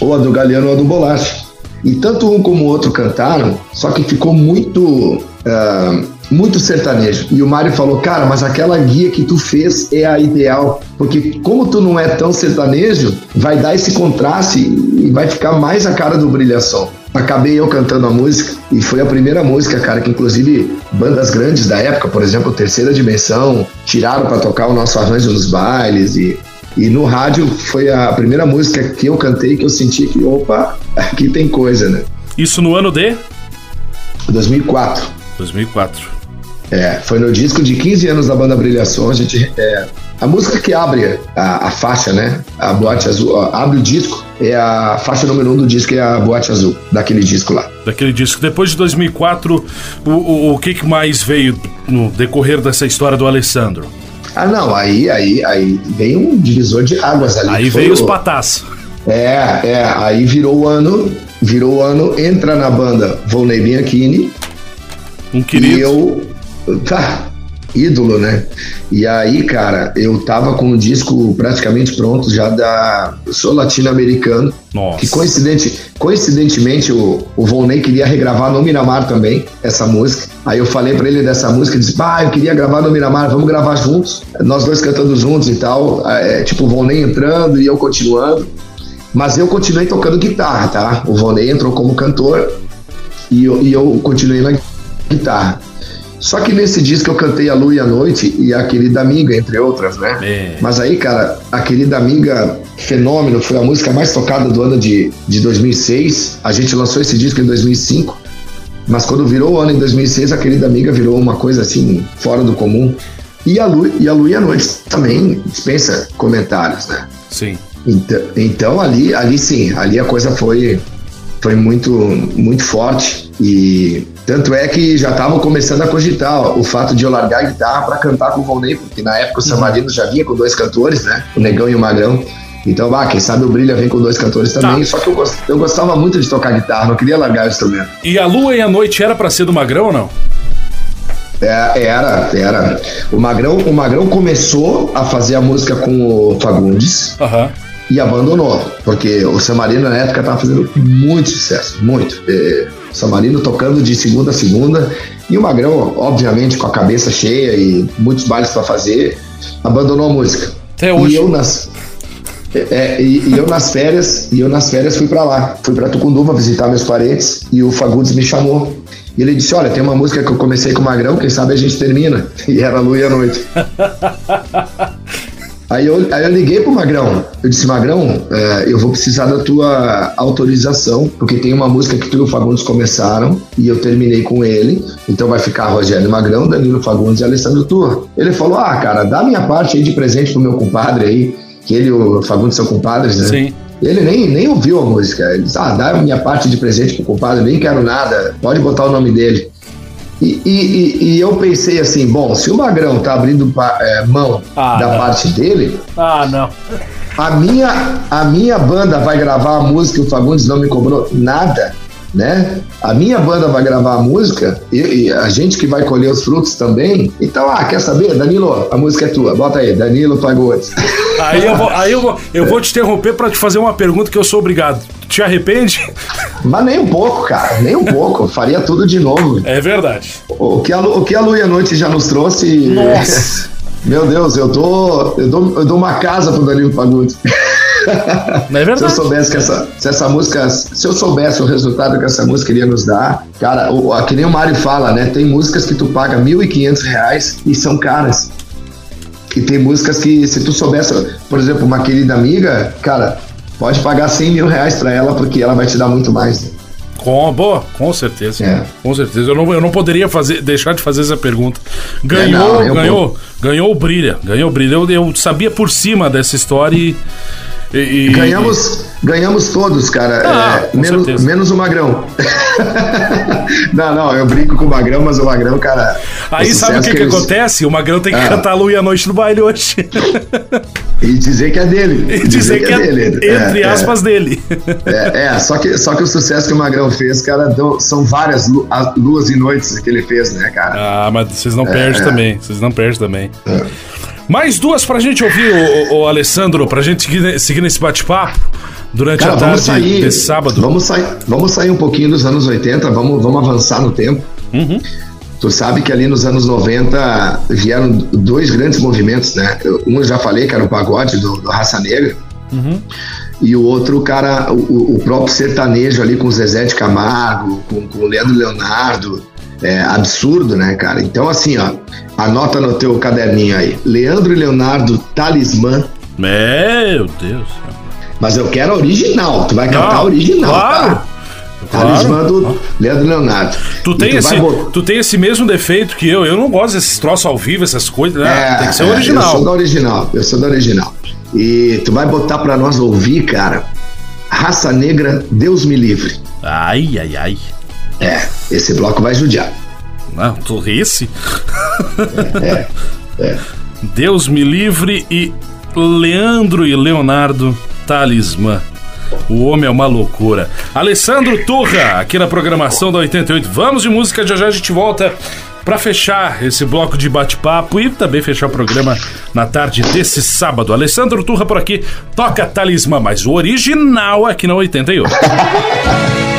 Speaker 3: Ou a do Galeano ou a do Bolacha. E tanto um como o outro cantaram, só que ficou muito. Uh, muito sertanejo. E o Mário falou, cara, mas aquela guia que tu fez é a ideal, porque como tu não é tão sertanejo, vai dar esse contraste e vai ficar mais a cara do brilhação. Acabei eu cantando a música e foi a primeira música, cara, que inclusive bandas grandes da época, por exemplo, Terceira Dimensão, tiraram para tocar o nosso arranjo nos bailes e e no rádio foi a primeira música que eu cantei que eu senti que, opa, aqui tem coisa, né?
Speaker 2: Isso no ano de?
Speaker 3: 2004.
Speaker 2: 2004.
Speaker 3: É, foi no disco de 15 anos da banda Brilhação, a gente. É, a música que abre a, a, faixa, né? A Boate Azul, ó, abre o disco, é a faixa número 1 um do disco, é a Boate Azul, daquele disco lá.
Speaker 2: Daquele disco. Depois de 2004, o, o, o que, que mais veio no decorrer dessa história do Alessandro?
Speaker 3: Ah, não, aí, aí, aí veio um divisor de águas ali.
Speaker 2: Aí veio o... os patás.
Speaker 3: É, é, aí virou o ano, virou o ano, entra na banda Volney Bianchini.
Speaker 2: Um querido.
Speaker 3: E eu, tá, ídolo, né? E aí, cara, eu tava com o disco praticamente pronto já da. Sou latino-americano.
Speaker 2: Nossa.
Speaker 3: Que coincidente, coincidentemente o, o Volney queria regravar no Miramar também, essa música. Aí eu falei para ele dessa música, disse: Pá, eu queria gravar no Miramar, vamos gravar juntos. Nós dois cantando juntos e tal. É, tipo, o Volney entrando e eu continuando. Mas eu continuei tocando guitarra, tá? O Volney entrou como cantor e eu, e eu continuei na guitarra. Só que nesse disco eu cantei A Lua e a Noite e A Querida Amiga, entre outras, né?
Speaker 2: É.
Speaker 3: Mas aí, cara, A Querida Amiga, fenômeno, foi a música mais tocada do ano de, de 2006. A gente lançou esse disco em 2005. Mas quando virou o ano em 2006, A Querida Amiga virou uma coisa assim, fora do comum. E A Lua e a, Lua e a Noite também dispensa comentários, né?
Speaker 2: Sim.
Speaker 3: Então, então ali, ali sim, ali a coisa foi, foi muito, muito forte. E tanto é que já estavam começando a cogitar o fato de eu largar a guitarra para cantar com o Volney, porque na época o Samarino já vinha com dois cantores, né? O Negão e o Magrão. Então, ah, quem sabe o Brilha vem com dois cantores também.
Speaker 2: Tá.
Speaker 3: Só que eu, gost, eu gostava muito de tocar guitarra, não queria largar o instrumento.
Speaker 2: E a lua e a noite era para ser do Magrão ou não?
Speaker 3: É, era, era. O Magrão, o Magrão começou a fazer a música com o Fagundes
Speaker 2: Aham.
Speaker 3: e abandonou, porque o Samarino na época estava fazendo muito sucesso, muito. É, Samarino tocando de segunda a segunda e o Magrão, obviamente, com a cabeça cheia e muitos bailes para fazer, abandonou a música.
Speaker 2: Até hoje.
Speaker 3: E eu nas é, e, e eu nas férias, e eu nas férias fui para lá, fui para Tucunduva visitar meus parentes e o Fagundes me chamou. E ele disse: Olha, tem uma música que eu comecei com o Magrão, quem sabe a gente termina. E era Lua e a Noite. Aí eu, aí eu liguei pro Magrão. Eu disse, Magrão, é, eu vou precisar da tua autorização, porque tem uma música que tu e o Fagundes começaram e eu terminei com ele. Então vai ficar Rogério Magrão, Danilo Fagundes e Alessandro Tua. Ele falou: Ah, cara, dá minha parte aí de presente pro meu compadre aí, que ele e o Fagundes são compadres, né?
Speaker 2: Sim.
Speaker 3: Ele nem, nem ouviu a música. Ele disse: Ah, dá minha parte de presente pro compadre, nem quero nada, pode botar o nome dele. E, e- e- eu pensei assim: bom, se o Magrão tá abrindo é, mão
Speaker 2: Ah,
Speaker 3: da
Speaker 2: não.
Speaker 3: parte dele,
Speaker 2: Ah, não.
Speaker 3: a minha, a minha banda vai gravar a música e o Fagundes não me cobrou nada, né? A minha banda vai gravar a música e, e a gente que vai colher os frutos também. Então, ah, quer saber? Danilo, a música é tua. Bota aí, Danilo Fagundes.
Speaker 2: Aí eu vou, aí eu vou, eu vou te interromper para te fazer uma pergunta que eu sou obrigado. Te arrepende?
Speaker 3: Mas nem um pouco, cara, nem um pouco. Faria tudo de novo.
Speaker 2: É verdade.
Speaker 3: O que a, Lu- o que a Lu e a Noite já nos trouxe.
Speaker 2: Nossa.
Speaker 3: Meu Deus, eu dou, eu dou, eu dou uma casa pro Danilo Fagundes.
Speaker 2: Não é
Speaker 3: Se eu
Speaker 2: verdade?
Speaker 3: soubesse que essa, se essa música, se eu soubesse o resultado que essa música iria nos dar, cara, o, a- que nem o Mário fala, né? Tem músicas que tu paga 1.500 reais e são caras. E tem músicas que, se tu soubesse, por exemplo, uma querida amiga, cara, pode pagar 100 mil reais pra ela porque ela vai te dar muito mais.
Speaker 5: Com, boa, com certeza.
Speaker 3: É.
Speaker 5: Com certeza. Eu não, eu não poderia fazer, deixar de fazer essa pergunta. Ganhou,
Speaker 3: não, eu
Speaker 5: ganhou, ganhou o brilha. Ganhou o brilha. Eu, eu sabia por cima dessa história e. e-
Speaker 3: Ganhamos, ganhamos todos, cara.
Speaker 5: Ah,
Speaker 3: É, menos,
Speaker 5: certeza.
Speaker 3: menos o Magrão. não, não, eu brinco com o Magrão, mas o Magrão, cara.
Speaker 5: Aí
Speaker 3: o
Speaker 5: sabe o que, que
Speaker 3: eles-
Speaker 5: acontece? O Magrão tem que
Speaker 3: Ah.
Speaker 5: cantar a Lua e a Noite no baile hoje.
Speaker 3: E dizer que é dele.
Speaker 5: e dizer que é, entre
Speaker 3: É,
Speaker 5: aspas dele.
Speaker 3: É, é, só, que, só que o sucesso que o Magrão fez, cara, deu- são várias lu- a- luas e noites que ele fez, né, cara?
Speaker 5: Ah, mas vocês não
Speaker 3: É.
Speaker 5: perdem também. Vocês não perdem também. Mais duas pra gente ouvir, o, o Alessandro, pra gente seguir, seguir nesse bate-papo durante
Speaker 3: Cara,
Speaker 5: a tarde
Speaker 3: sair.
Speaker 5: desse sábado.
Speaker 3: Vamos sair, vamos sair um pouquinho dos anos 80, vamos, vamos avançar no tempo.
Speaker 5: Uhum.
Speaker 3: Tu sabe que ali nos anos 90 vieram dois grandes movimentos, né? Um eu já falei que era o pagode do, do Raça Negra.
Speaker 5: Uhum.
Speaker 3: E o outro, cara, o, o próprio sertanejo ali com o Zezé de Camargo, com, com o Leandro Leonardo. É absurdo, né, cara? Então, assim, ó, anota no teu caderninho aí. Leandro e Leonardo, Talismã.
Speaker 5: Meu Deus.
Speaker 3: Mas eu quero a original. Tu vai cantar a original,
Speaker 5: claro.
Speaker 3: tá? Talismã do Leandro Leonardo.
Speaker 5: Tu
Speaker 3: E
Speaker 5: tem,
Speaker 3: tu
Speaker 5: esse,
Speaker 3: vai
Speaker 5: tu tem esse mesmo defeito que eu. Eu não gosto desses troços ao vivo, essas coisas, né? tem que ser
Speaker 3: é,
Speaker 5: original.
Speaker 3: Eu sou da original, eu sou da original. E tu vai botar pra nós ouvir, cara, Raça Negra, Deus me livre.
Speaker 5: Ai, ai, ai.
Speaker 3: É, esse bloco vai judiar.
Speaker 5: Não, tu esse?
Speaker 3: É, é.
Speaker 5: Deus me livre e Leandro e Leonardo Talismã. O homem é uma loucura. Alessandro Turra, aqui na programação da 88. Vamos de música, já já a gente volta pra fechar esse bloco de bate-papo e também fechar o programa na tarde desse sábado. Alessandro Turra por aqui, toca Talismã, mas o original aqui na 88.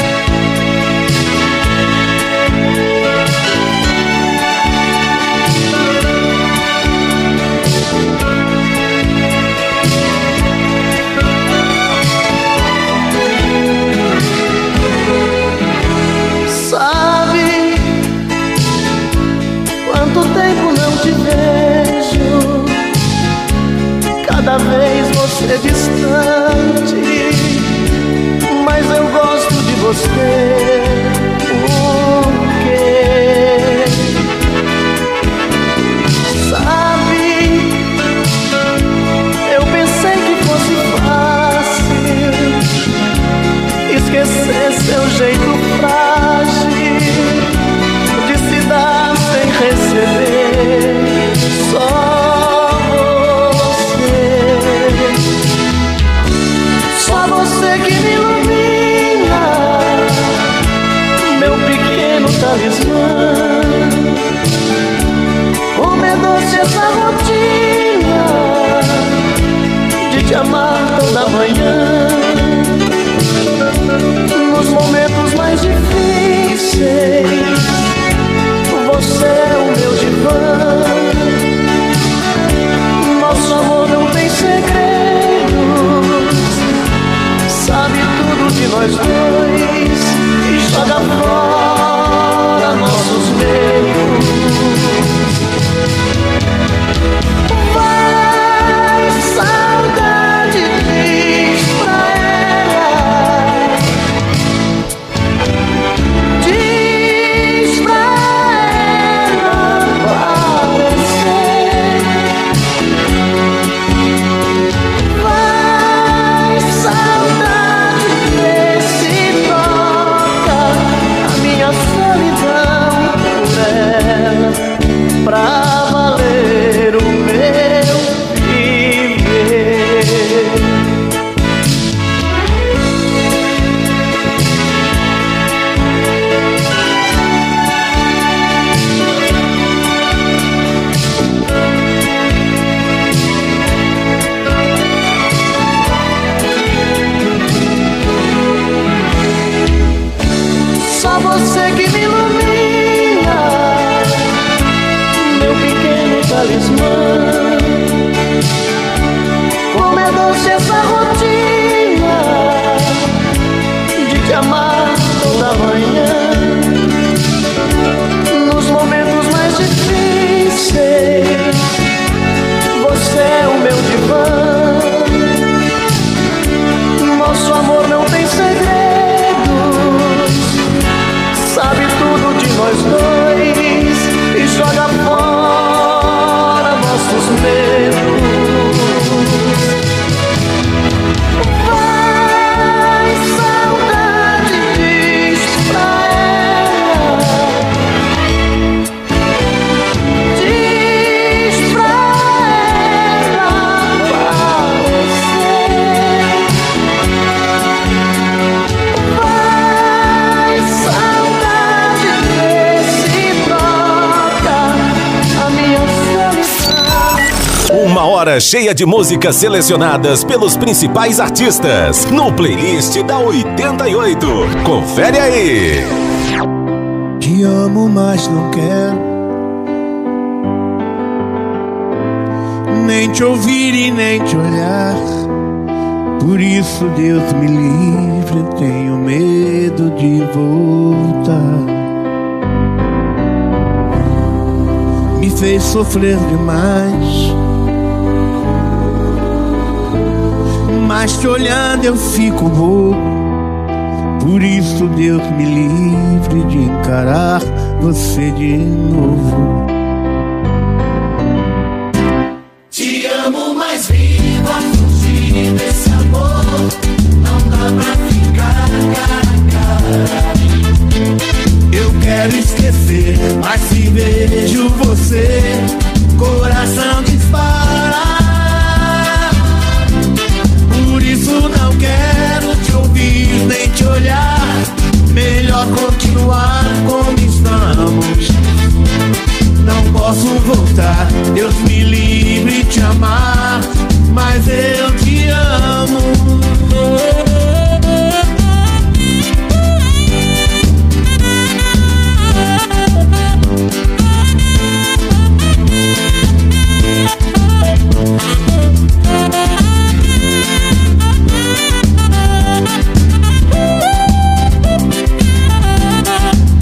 Speaker 1: cheia de músicas selecionadas pelos principais artistas no playlist da 88. Confere aí.
Speaker 6: Te amo, mas não quero. Nem te ouvir e nem te olhar. Por isso, Deus me livre, tenho medo de voltar. Me fez sofrer demais. Mas te olhando eu fico bobo. Por isso, Deus me livre de encarar você de novo.
Speaker 5: Te amo, mas viva fugir desse amor. Não dá pra ficar cara a cara.
Speaker 6: Eu quero esquecer, mas se vejo você, voltar, Deus me livre de te amar, mas eu te amo.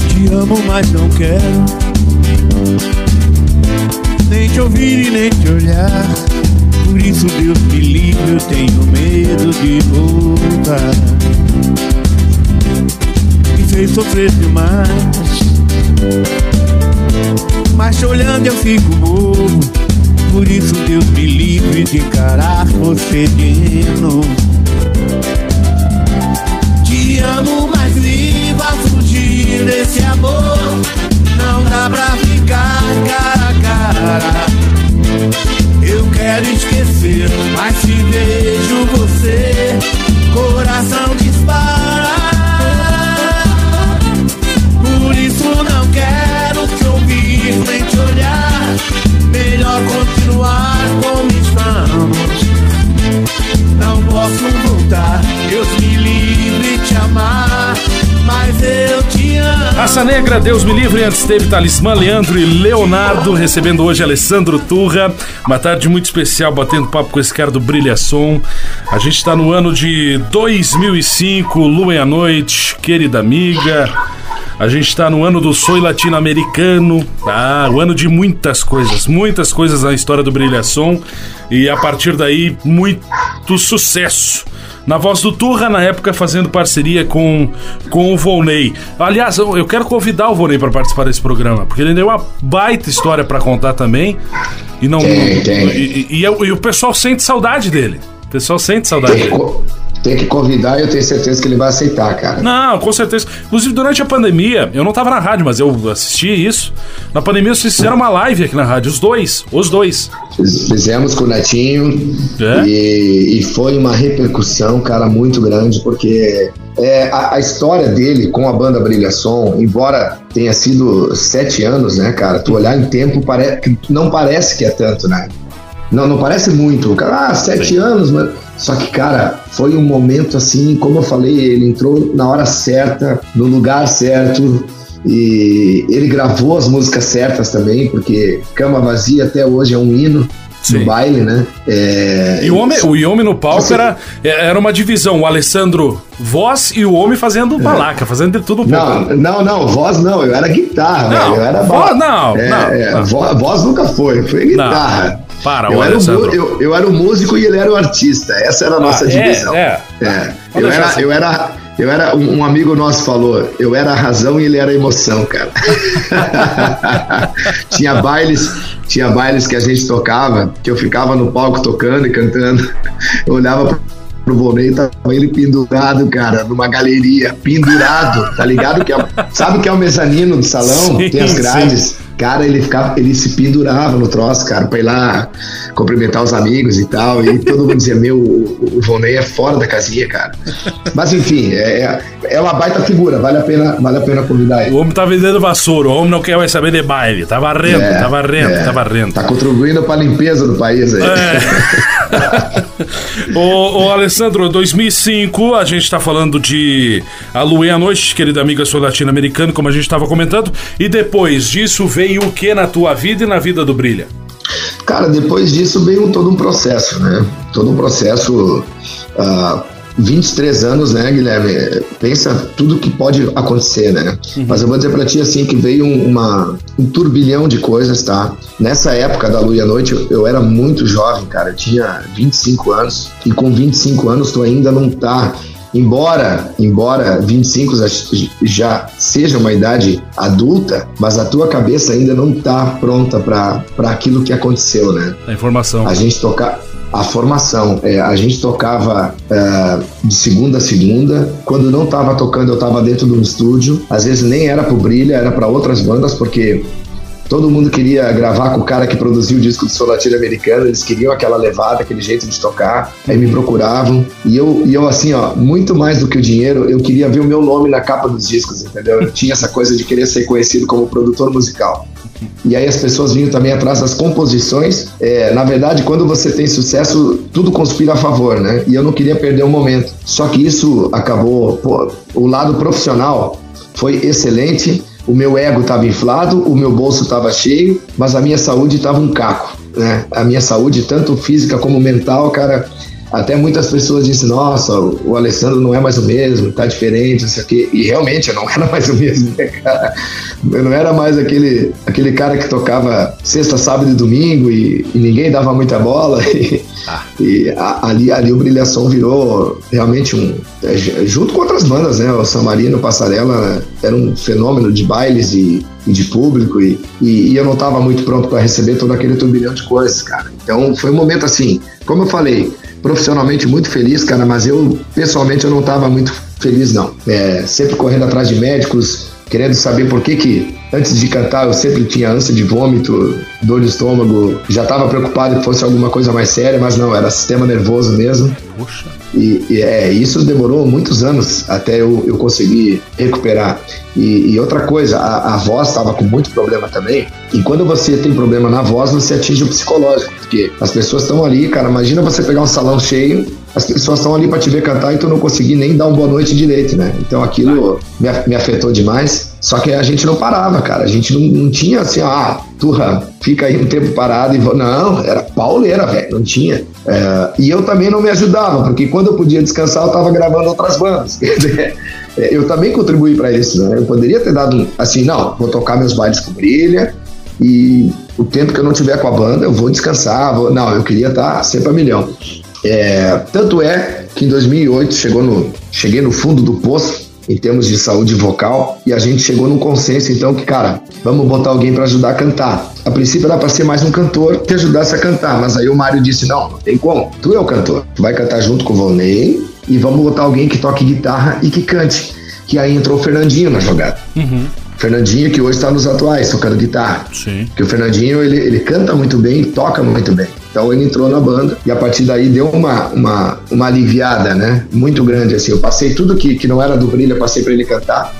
Speaker 6: Te amo, mas não quero te ouvir e nem te olhar. Por isso, Deus me livre, eu tenho medo de voltar. Me fez sofrer demais. Mas te olhando eu fico bobo. Por isso, Deus me livre de encarar você de novo. Te amo, mas viva fugir desse amor. Não dá pra ficar cara cara. Eu quero esquecer, mas se vejo você, coração dispara. Por isso não quero te ouvir nem te olhar. Melhor continuar como estamos. Não posso voltar, Deus me livre te amar, mas eu te amo.
Speaker 2: Raça Negra, Deus me livre, antes teve Talismã, Leandro e Leonardo, recebendo hoje Alessandro Turra. Uma tarde muito especial, batendo papo com esse cara do Brilhação. A gente tá no ano de 2005, Lua e a Noite, querida amiga. A gente tá no ano do sonho latino-americano, ah, o ano de muitas coisas, muitas coisas na história do Brilhação. E a partir daí, muito sucesso. Na voz do Turra, na época, fazendo parceria com, com o Volney. Aliás, eu quero convidar o Volney para participar desse programa, porque ele tem uma baita história para contar também. E não.
Speaker 3: Tem, tem.
Speaker 2: E, e- e o- e o pessoal sente saudade dele. O pessoal sente saudade
Speaker 3: Tem
Speaker 2: dele.
Speaker 3: Tem que convidar e eu tenho certeza que ele vai aceitar, cara.
Speaker 2: Não, com certeza. Inclusive, durante a pandemia, eu não tava na rádio, mas eu assisti isso. Na pandemia, vocês fizeram uma live aqui na rádio, os dois. Os dois.
Speaker 3: Fiz- Fizemos com o Netinho
Speaker 2: É?
Speaker 3: e, e foi uma repercussão, cara, muito grande, porque é, a, a história dele com a banda Brilha Som, embora tenha sido sete anos, né, cara? Tu olhar em tempo, pare, não parece que é tanto, né? Não, não parece muito. Cara, ah, sete anos, mas. Só que, cara, foi um momento assim, como eu falei, ele entrou na hora certa, no lugar certo. E ele gravou as músicas certas também, porque Cama Vazia até hoje é um hino
Speaker 2: Sim.
Speaker 3: no baile, né? É,
Speaker 2: E o homem, o homem no palco
Speaker 3: Você-
Speaker 2: era, era uma divisão. O Alessandro voz e o homem fazendo balaca, fazendo de tudo um pouco.
Speaker 3: Não, não, não, voz não, eu era guitarra,
Speaker 2: Não,
Speaker 3: velho. Eu era
Speaker 2: voz não,
Speaker 3: é,
Speaker 2: não,
Speaker 3: é,
Speaker 2: não.
Speaker 3: vo- voz nunca foi, foi guitarra.
Speaker 2: Para,
Speaker 3: eu, era eu, eu era o músico e ele era o artista. Essa era a nossa
Speaker 2: Ah, é,
Speaker 3: divisão.
Speaker 2: é.
Speaker 3: É,
Speaker 2: Pode
Speaker 3: Eu era,
Speaker 2: assim.
Speaker 3: eu era, eu era um, amigo nosso falou, eu era a razão e ele era a emoção, cara. tinha bailes, tinha bailes que a gente tocava, que eu ficava no palco tocando e cantando. Eu olhava pro, pro Volney e tava ele pendurado, cara, numa galeria, pendurado, tá ligado? Que é, sabe o que é o mezanino do salão?
Speaker 2: Sim,
Speaker 3: Tem as grades. Cara, ele ficava, ele se pendurava no troço, cara, pra ir lá cumprimentar os amigos e tal. E todo mundo dizia: Meu, o, Vonei é fora da casinha, cara. Mas enfim, é, é uma baita figura, vale a pena, vale a pena convidar ele.
Speaker 2: O homem tá vendendo vassoura, o homem não quer mais saber de baile. Tá varrendo,
Speaker 3: É,
Speaker 2: tá varrendo,
Speaker 3: é.
Speaker 2: tá varrendo.
Speaker 3: Tá contribuindo pra limpeza do país aí.
Speaker 2: ô, ô, Alessandro, 2005, a gente tá falando de A Lua a Noite, querida amiga sua latino-americana, como a gente tava comentando. E depois disso veio o que na tua vida e na vida do Brilha?
Speaker 3: Cara, depois disso veio todo um processo, né? Todo um processo. ah, 23 anos, né, Guilherme? Pensa tudo que pode acontecer, né? Mas eu vou dizer pra ti assim que veio um- uma, um turbilhão de coisas, tá? Nessa época da Lua e a Noite, eu, eu era muito jovem, cara. Eu tinha 25 anos. E com 25 anos, tu ainda não tá. Embora, embora 25 já, seja uma idade adulta, mas a tua cabeça ainda não tá pronta para aquilo que aconteceu, né?
Speaker 2: A informação.
Speaker 3: A gente toca a formação, é, a gente tocava é, de segunda a segunda. Quando não estava tocando, eu estava dentro de um estúdio. Às vezes nem era pro Brilha, era para outras bandas, porque todo mundo queria gravar com o cara que produziu o disco do Soul Latino-Americano. Eles queriam aquela levada, aquele jeito de tocar. Aí me procuravam e eu, e eu assim, ó, muito mais do que o dinheiro, eu queria ver o meu nome na capa dos discos, entendeu? Eu tinha essa coisa de querer ser conhecido como produtor musical. E aí as pessoas vinham também atrás das composições. É, na verdade, quando você tem sucesso, tudo conspira a favor, né? E eu não queria perder um momento. Só que isso acabou. Pô, o lado profissional foi excelente. O meu ego estava inflado, o meu bolso estava cheio, mas a minha saúde estava um caco, né? A minha saúde, tanto física como mental, cara. Até muitas pessoas dizem, nossa, o Alessandro não é mais o mesmo, tá diferente, não sei o quê. E realmente eu não era mais o mesmo, né, cara? Eu não era mais aquele, aquele cara que tocava sexta, sábado e domingo e, e ninguém dava muita bola. E, e a- ali, ali o Brilhação virou realmente um. é, junto com outras bandas, né? O San Marino, Passarela era um fenômeno de bailes e, e de público. E, e, e eu não estava muito pronto para receber todo aquele turbilhão de coisas, cara. Então foi um momento assim, como eu falei, profissionalmente muito feliz, cara, mas eu pessoalmente eu não estava muito feliz, não. É, sempre correndo atrás de médicos, querendo saber por que que antes de cantar eu sempre tinha ânsia de vômito, dor de estômago, já estava preocupado que fosse alguma coisa mais séria, mas não, era sistema nervoso mesmo. E, e, é, isso demorou muitos anos até eu, eu conseguir recuperar. E, e outra coisa, a, a voz estava com muito problema também. E quando você tem problema na voz, você atinge o psicológico, porque as pessoas estão ali, cara. Imagina você pegar um salão cheio, as pessoas estão ali para te ver cantar e tu não conseguir nem dar uma boa noite direito, né? Então aquilo me, afetou demais. Só que a gente não parava, cara. A gente não, não tinha assim, ah, turra, fica aí um tempo parado e vou. Não, era pauleira, velho. Não tinha. É, e eu também não me ajudava, porque quando eu podia descansar, eu tava gravando outras bandas. É, eu também contribuí para isso, né? Eu poderia ter dado um, assim, não, vou tocar meus bailes com brilha e o tempo que eu não tiver com a banda, eu vou descansar. Vou... Não, eu queria estar sempre a milhão. É, tanto é que em 2008 chegou no, cheguei no fundo do poço em termos de saúde vocal e a gente chegou num consenso então que cara vamos botar alguém para ajudar a cantar. A princípio era para ser mais um cantor que ajudasse a cantar mas aí o Mário disse não não tem como. Tu é o cantor. Tu vai cantar junto com o Volney e vamos botar alguém que toque guitarra e que cante. Que aí entrou o Fernandinho na jogada. Fernandinho que hoje está nos atuais tocando guitarra.
Speaker 2: Sim.
Speaker 3: porque o Fernandinho, ele, ele canta muito bem e toca muito bem. Então ele entrou na banda e a partir daí deu uma, uma, uma aliviada, né? Muito grande, assim. Eu passei tudo que, que não era do brilho, eu passei para ele cantar.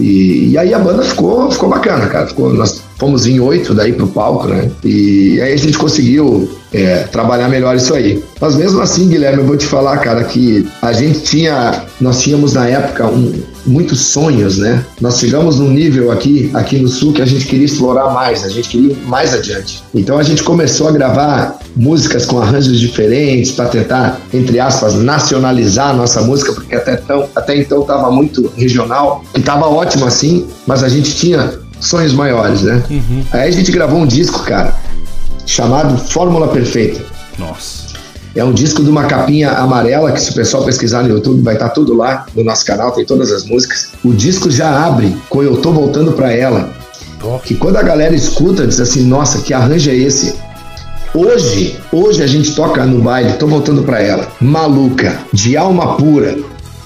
Speaker 3: E, e aí a banda ficou, ficou bacana, cara. Ficou, nós fomos em oito daí pro palco, né? E aí a gente conseguiu é, trabalhar melhor isso aí. Mas mesmo assim, Guilherme, eu vou te falar, cara, que a gente tinha, nós tínhamos na época um, muitos sonhos, né? Nós chegamos num nível aqui, aqui no sul que a gente queria explorar mais, a gente queria ir mais adiante. Então a gente começou a gravar músicas com arranjos diferentes para tentar, entre aspas, nacionalizar a nossa música, porque até, tão, até então estava muito regional, e estava ótimo assim, mas a gente tinha sonhos maiores, né? Aí a gente gravou um disco, cara, chamado Fórmula Perfeita.
Speaker 2: Nossa.
Speaker 3: É um disco de uma capinha amarela que se o pessoal pesquisar no YouTube vai estar tudo lá no nosso canal, tem todas as músicas. O disco já abre com Eu Tô Voltando Pra Ela. Que quando a galera escuta, diz assim, nossa, que arranjo é esse? Hoje, hoje a gente toca no baile, Tô Voltando Pra Ela, Maluca, De Alma Pura.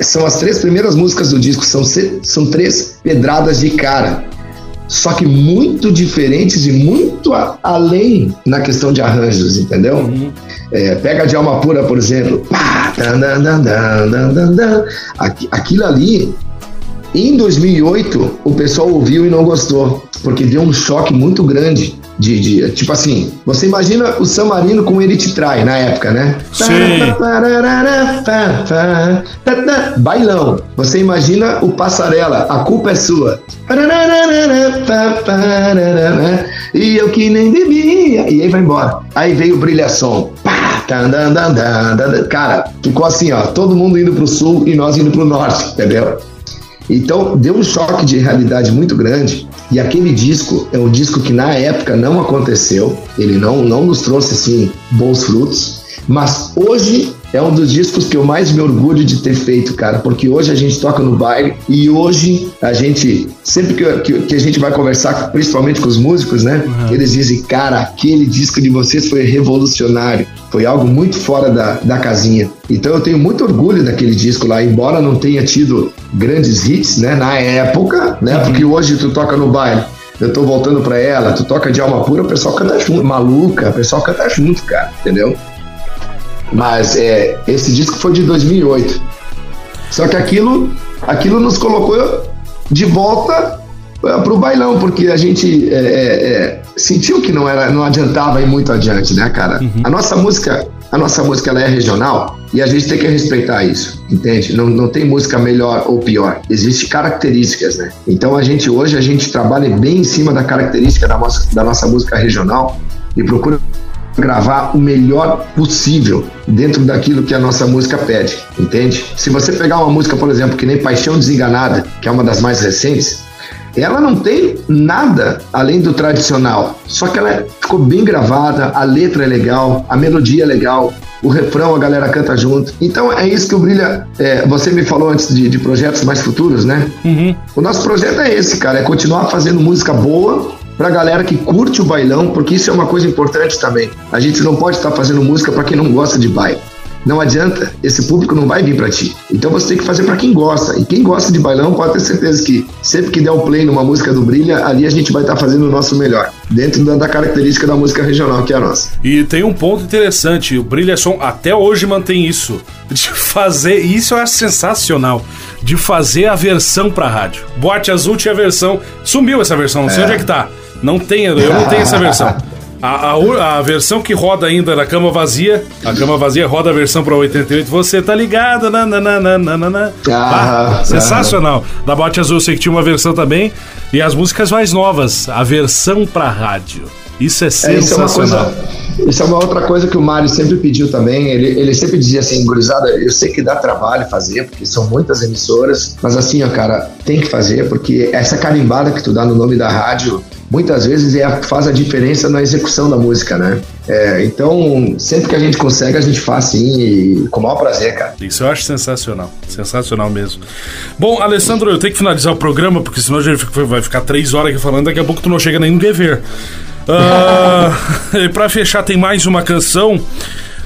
Speaker 3: São as três primeiras músicas do disco, são, são três pedradas de cara. Só que muito diferentes e muito a- além na questão de arranjos, entendeu? É, pega de alma pura, por exemplo. Pá, dan, dan, dan, Aquilo ali, em 2008, o pessoal ouviu e não gostou, porque deu um choque muito grande. De, de- tipo assim, você imagina o San Marino com Ele Te Trai na época, né?
Speaker 2: Sim.
Speaker 3: Bailão. Você imagina o Passarela, a culpa é sua. E eu que nem bebia. E aí vai embora. Aí veio o Brilhação. Cara, ficou assim, ó. Todo mundo indo pro sul e nós indo pro norte, entendeu? Então deu um choque de realidade muito grande. E aquele disco é um disco que na época não aconteceu. Ele não, não nos trouxe assim bons frutos. Mas hoje é um dos discos que eu mais me orgulho de ter feito, cara. Porque hoje a gente toca no baile e hoje a gente, sempre que, que, que a gente vai conversar, principalmente com os músicos, né? Eles dizem, cara, aquele disco de vocês foi revolucionário. Foi algo muito fora da, da casinha. Então eu tenho muito orgulho daquele disco lá, embora não tenha tido grandes hits, né? Na época, né? Porque hoje tu toca no baile. Eu tô voltando pra ela, tu toca de alma pura, o pessoal canta junto. Maluca, o pessoal canta junto, cara, entendeu? Mas é, esse disco foi de 2008. Só que aquilo, aquilo nos colocou de volta eh, pro bailão, porque a gente é, é, é, sentiu que não era, não adiantava ir muito adiante, né, cara? A nossa música, a nossa música ela é regional e a gente tem que respeitar isso, entende? Não, não tem música melhor ou pior. Existem características, né? Então a gente hoje a gente trabalha bem em cima da característica da nossa, da nossa música regional e procura gravar o melhor possível dentro daquilo que a nossa música pede, entende? Se você pegar uma música, por exemplo, que nem Paixão Desenganada, que é uma das mais recentes, ela não tem nada além do tradicional, só que ela ficou bem gravada, a letra é legal, a melodia é legal, o refrão a galera canta junto. Então é isso que o Brilha. é, você me falou antes de, de projetos mais futuros, né? O nosso projeto é esse, cara, é continuar fazendo música boa pra galera que curte o bailão, porque isso é uma coisa importante também. A gente não pode estar fazendo música pra quem não gosta de baile. Não adianta, esse público não vai vir pra ti. Então você tem que fazer pra quem gosta. E quem gosta de bailão pode ter certeza que sempre que der o play numa música do Brilha, ali a gente vai estar fazendo o nosso melhor, dentro da, da característica da música regional que é a nossa.
Speaker 2: E tem um ponto interessante, o Brilha Som até hoje mantém isso. De fazer, isso acho sensacional. De fazer a versão pra rádio. Boate Azul tinha a versão. Sumiu essa versão, não sei onde é que tá. Não tem, eu não tenho essa versão. A, a a versão que roda ainda na cama vazia, a cama vazia roda a versão pra 88, você tá ligado, nananana.
Speaker 3: Ah,
Speaker 2: Ah, sensacional. Da Boate Azul, eu sei que tinha uma versão também. E as músicas mais novas, a versão pra rádio. Isso é
Speaker 3: É, isso é uma
Speaker 2: sensacional.
Speaker 3: coisa. Isso é uma outra coisa que o Mário sempre pediu também. Ele, ele sempre dizia assim, gurizada, eu sei que dá trabalho fazer, porque são muitas emissoras, mas assim, ó, cara, tem que fazer, porque essa carimbada que tu dá no nome da rádio, muitas vezes é a, faz a diferença na execução da música, né? É, então, sempre que a gente consegue, a gente faz sim, e com o maior prazer, cara.
Speaker 2: Isso eu acho sensacional. Sensacional mesmo. Bom, Alessandro, eu tenho que finalizar o programa, porque senão a gente vai ficar três horas aqui falando, daqui a pouco tu não chega nem no dever. Ah, e pra fechar, tem mais uma canção.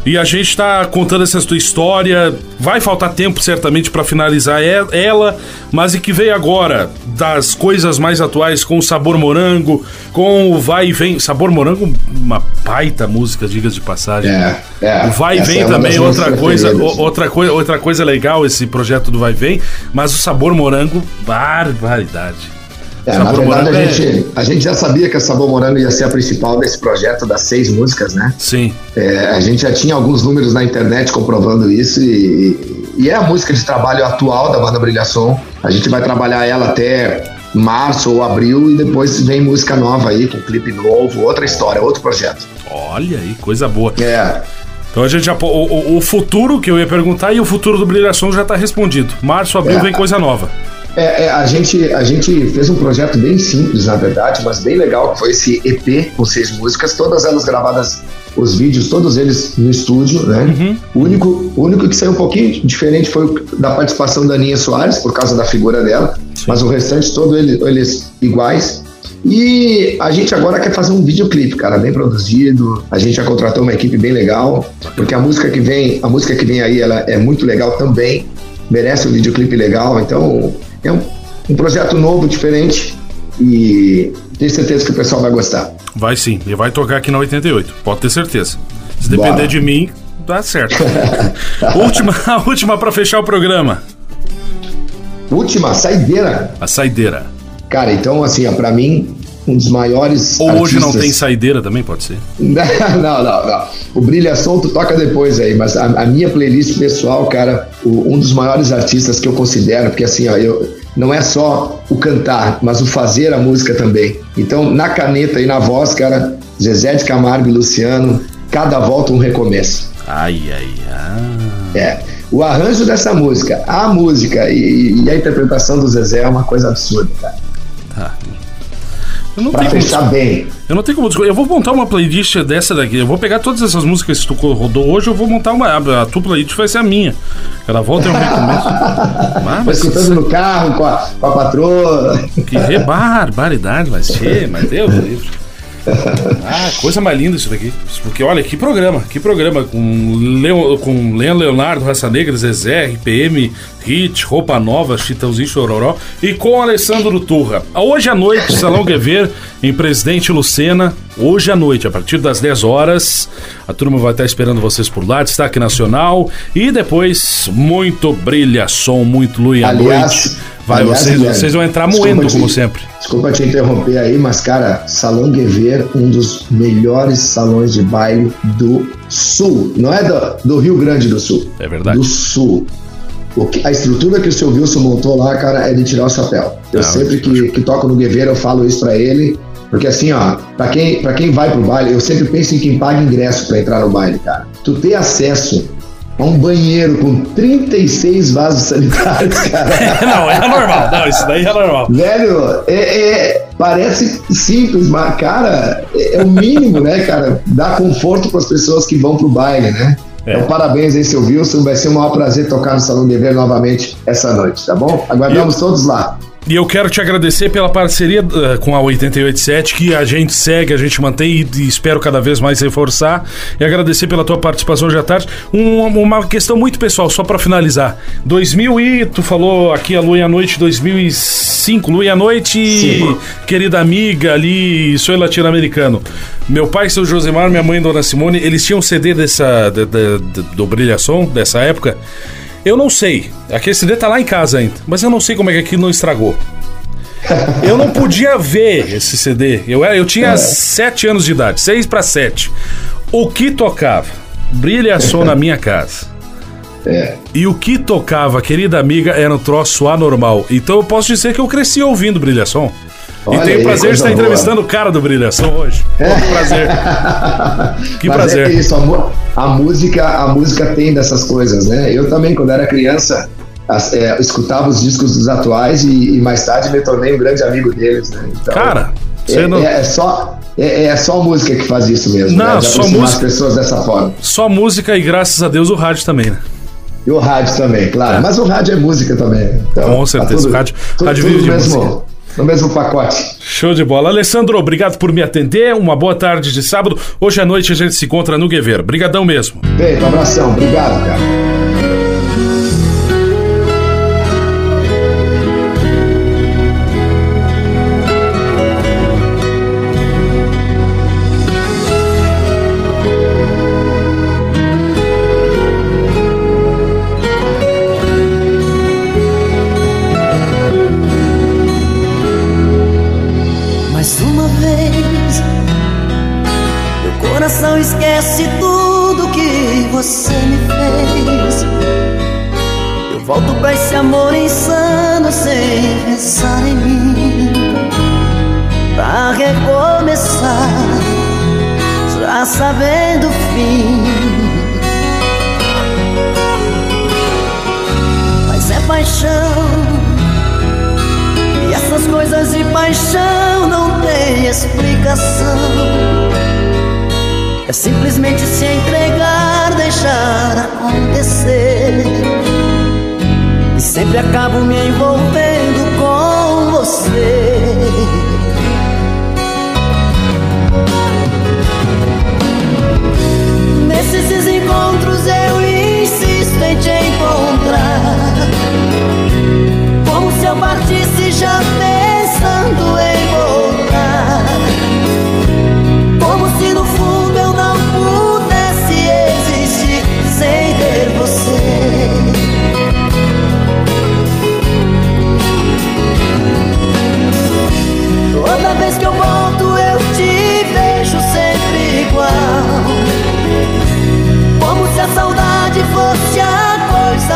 Speaker 2: E a gente tá contando essa tua história. Vai faltar tempo, certamente, pra finalizar ela, mas e que veio agora das coisas mais atuais com o Sabor Morango, com o Vai e Vem. Sabor Morango, uma baita música, digas de passagem.
Speaker 3: É, é.
Speaker 2: O Vai e Vem
Speaker 3: é
Speaker 2: também,
Speaker 3: das
Speaker 2: outra coisa, outra, coi outra coisa legal esse projeto do Vai e Vem, mas o sabor morango, barbaridade.
Speaker 3: É, na verdade, a gente, a gente já sabia que a Sabor Morango ia ser a principal desse projeto das seis músicas, né?
Speaker 2: Sim,
Speaker 3: É, a gente já tinha alguns números na internet comprovando isso e, e é a música de trabalho atual da banda Brilhação. A gente vai trabalhar ela até março ou abril e depois vem música nova aí, com clipe novo, outra história, outro projeto.
Speaker 2: olha aí, coisa boa.
Speaker 3: É,
Speaker 2: Então a gente já. O, o- o futuro que eu ia perguntar e o futuro do Brilhação já tá respondido. Março, abril
Speaker 3: É.
Speaker 2: vem coisa nova.
Speaker 3: É, é, a, gente, a gente fez um projeto bem simples, na verdade, mas bem legal, que foi esse EP com seis músicas, todas elas gravadas, os vídeos, todos eles no estúdio, né? O, único, o único que saiu um pouquinho diferente foi o da participação da Aninha Soares, por causa da figura dela, mas o restante, todos ele, eles iguais. E a gente agora quer fazer um videoclipe, cara, bem produzido. A gente já contratou uma equipe bem legal, porque a música que vem, a música que vem aí, ela é muito legal também. Merece um videoclipe legal, então é um, um projeto novo, diferente. e tenho certeza que o pessoal vai gostar.
Speaker 2: Vai sim, e vai tocar aqui na 88, pode ter certeza. Se depender
Speaker 3: Bora.
Speaker 2: de mim, dá certo. última, a última pra fechar o programa.
Speaker 3: Última, saideira.
Speaker 2: A saideira.
Speaker 3: Cara, então assim, ó, pra mim, um dos maiores
Speaker 2: Ou hoje não
Speaker 3: artistas-
Speaker 2: tem saideira também, pode ser.
Speaker 3: Não, não, não, não. O Brilha Solto toca depois aí, mas a, a minha playlist pessoal, cara, o- um dos maiores artistas que eu considero, porque assim, ó, eu, não é só o cantar, mas o fazer a música também. Então, na caneta e na voz, cara, Zezé de Camargo e Luciano, cada volta um recomeço.
Speaker 2: Ai, ai, ai.
Speaker 3: É. O arranjo dessa música, a música e, e a interpretação do Zezé é uma coisa absurda, cara.
Speaker 2: Tá. Eu não,
Speaker 3: Pra
Speaker 2: tenho como,
Speaker 3: fechar bem.
Speaker 2: eu não tenho como. Eu vou montar uma playlist dessa daqui. Eu vou pegar todas essas músicas que tu rodou hoje. Eu vou montar uma. A tua playlist vai ser a minha. Cada volta é um recomeço. Ah,
Speaker 3: Vai
Speaker 2: mas
Speaker 3: escutando no carro com a, com a patroa.
Speaker 2: que barbaridade vai ser, mas Deus livre. Ah, coisa mais linda isso daqui. Porque olha, que programa, que programa com, Leo, com Leon Leonardo, Raça Negra, Zezé, RPM, Hit, Roupa Nova, Chitãozinho Chororó e com Alessandro Turra. Hoje à noite, Salão Guever, em Presidente Lucena. Hoje à noite, a partir das 10 horas, a turma vai estar esperando vocês por lá, destaque nacional. E depois, muito brilha som, muito lua e à noite. Vai,
Speaker 3: aliás,
Speaker 2: vocês, vocês vão entrar moendo,
Speaker 3: te-
Speaker 2: como sempre.
Speaker 3: Desculpa te interromper aí, mas cara, Salão Guever, um dos melhores salões de baile do Sul. Não é do, do Rio Grande do Sul.
Speaker 2: É verdade.
Speaker 3: Do Sul. Que- a estrutura que o seu Wilson montou lá, cara, é de tirar o chapéu. Eu
Speaker 2: Ah,
Speaker 3: sempre que, que toco no Guever, eu falo isso pra ele. Porque assim, ó, pra quem, pra quem vai pro baile, eu sempre penso em quem paga ingresso pra entrar no baile, cara. Tu ter acesso a um banheiro com 36 vasos sanitários, cara.
Speaker 2: não, é normal. Não, isso daí é normal.
Speaker 3: Velho, é, é- parece simples, mas, cara, é, é o mínimo, né, cara? Dar conforto para as pessoas que vão pro baile, né?
Speaker 2: É.
Speaker 3: Então, parabéns aí, seu Wilson. Vai ser um maior prazer tocar no Salão Dever novamente essa noite, tá bom? Aguardamos todos lá.
Speaker 2: E eu quero te agradecer pela parceria eh, com a 887, que a gente segue, a gente mantém e, e espero cada vez mais reforçar. E agradecer pela tua participação hoje à tarde. Um- uma questão muito pessoal, só pra finalizar. 2000 e tu falou aqui a Lua e a Noite 2005, Lua e a Noite,
Speaker 3: Sim.
Speaker 2: querida amiga ali, sou latino-americano. Meu pai, seu Josemar, minha mãe, Dona Simone, eles tinham CD dessa, de- de- de- do Brilhação, dessa época. Eu não sei. Aquele CD tá lá em casa ainda. Mas eu não sei como é que aquilo não estragou. Eu não podia ver esse CD. Eu, eu tinha 7 anos de idade, 6 para 7. O que tocava? Brilha na minha casa.
Speaker 3: É.
Speaker 2: E o que tocava, querida amiga, era um troço anormal. Então eu posso dizer que eu cresci ouvindo Brilhação. E
Speaker 3: Olha
Speaker 2: tenho o prazer de estar
Speaker 3: boa.
Speaker 2: entrevistando o cara do Brilhação hoje. Pô, que prazer. Que
Speaker 3: Mas
Speaker 2: prazer.
Speaker 3: é isso, a, a música, a música tem dessas coisas, né? Eu também, quando era criança, as- é, escutava os discos dos atuais e, e mais tarde me tornei um grande amigo deles, né? Então,
Speaker 2: Cara,
Speaker 3: é,
Speaker 2: não.
Speaker 3: é- é só é, é só música que faz isso mesmo,
Speaker 2: Não,
Speaker 3: né? De
Speaker 2: só música.
Speaker 3: as pessoas dessa forma.
Speaker 2: Só música e graças a Deus o rádio também, né?
Speaker 3: E o rádio também, claro. Mas o rádio é música também. Então,
Speaker 2: Com certeza, o rádio- rádio vive de
Speaker 3: mesmo,
Speaker 2: música.
Speaker 3: No mesmo pacote.
Speaker 2: Show de bola. Alessandro, obrigado por me atender. Uma boa tarde de sábado. Hoje à noite a gente se encontra no Guever. Brigadão mesmo.
Speaker 3: Feito, um abração. Obrigado, cara.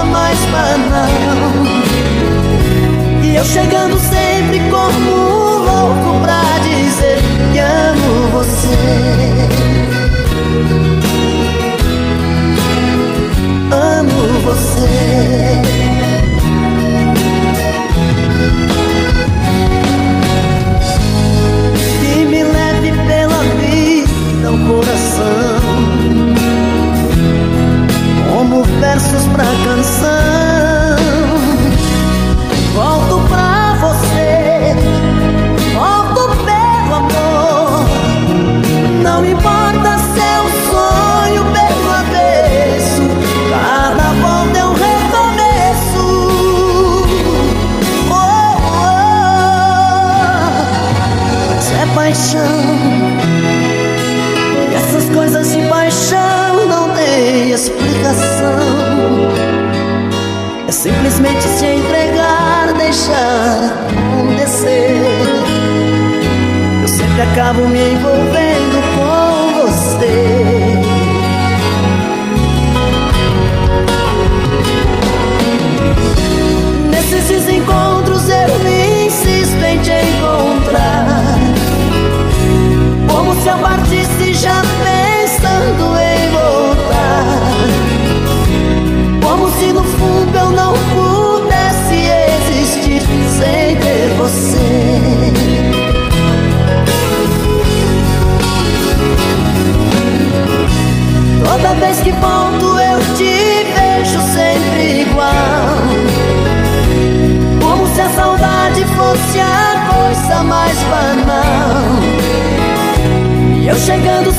Speaker 7: Mais
Speaker 5: banal. E eu chegando sempre como um louco pra dizer que amo você. Amo você. Simplesmente se entregar, deixar acontecer. Eu sempre acabo me envolvendo com você. Nesses desencontros eu me insisto em te encontrar. Como se eu partisse já Toda vez que volto eu te vejo sempre igual como se a saudade fosse a coisa mais banal. E eu chegando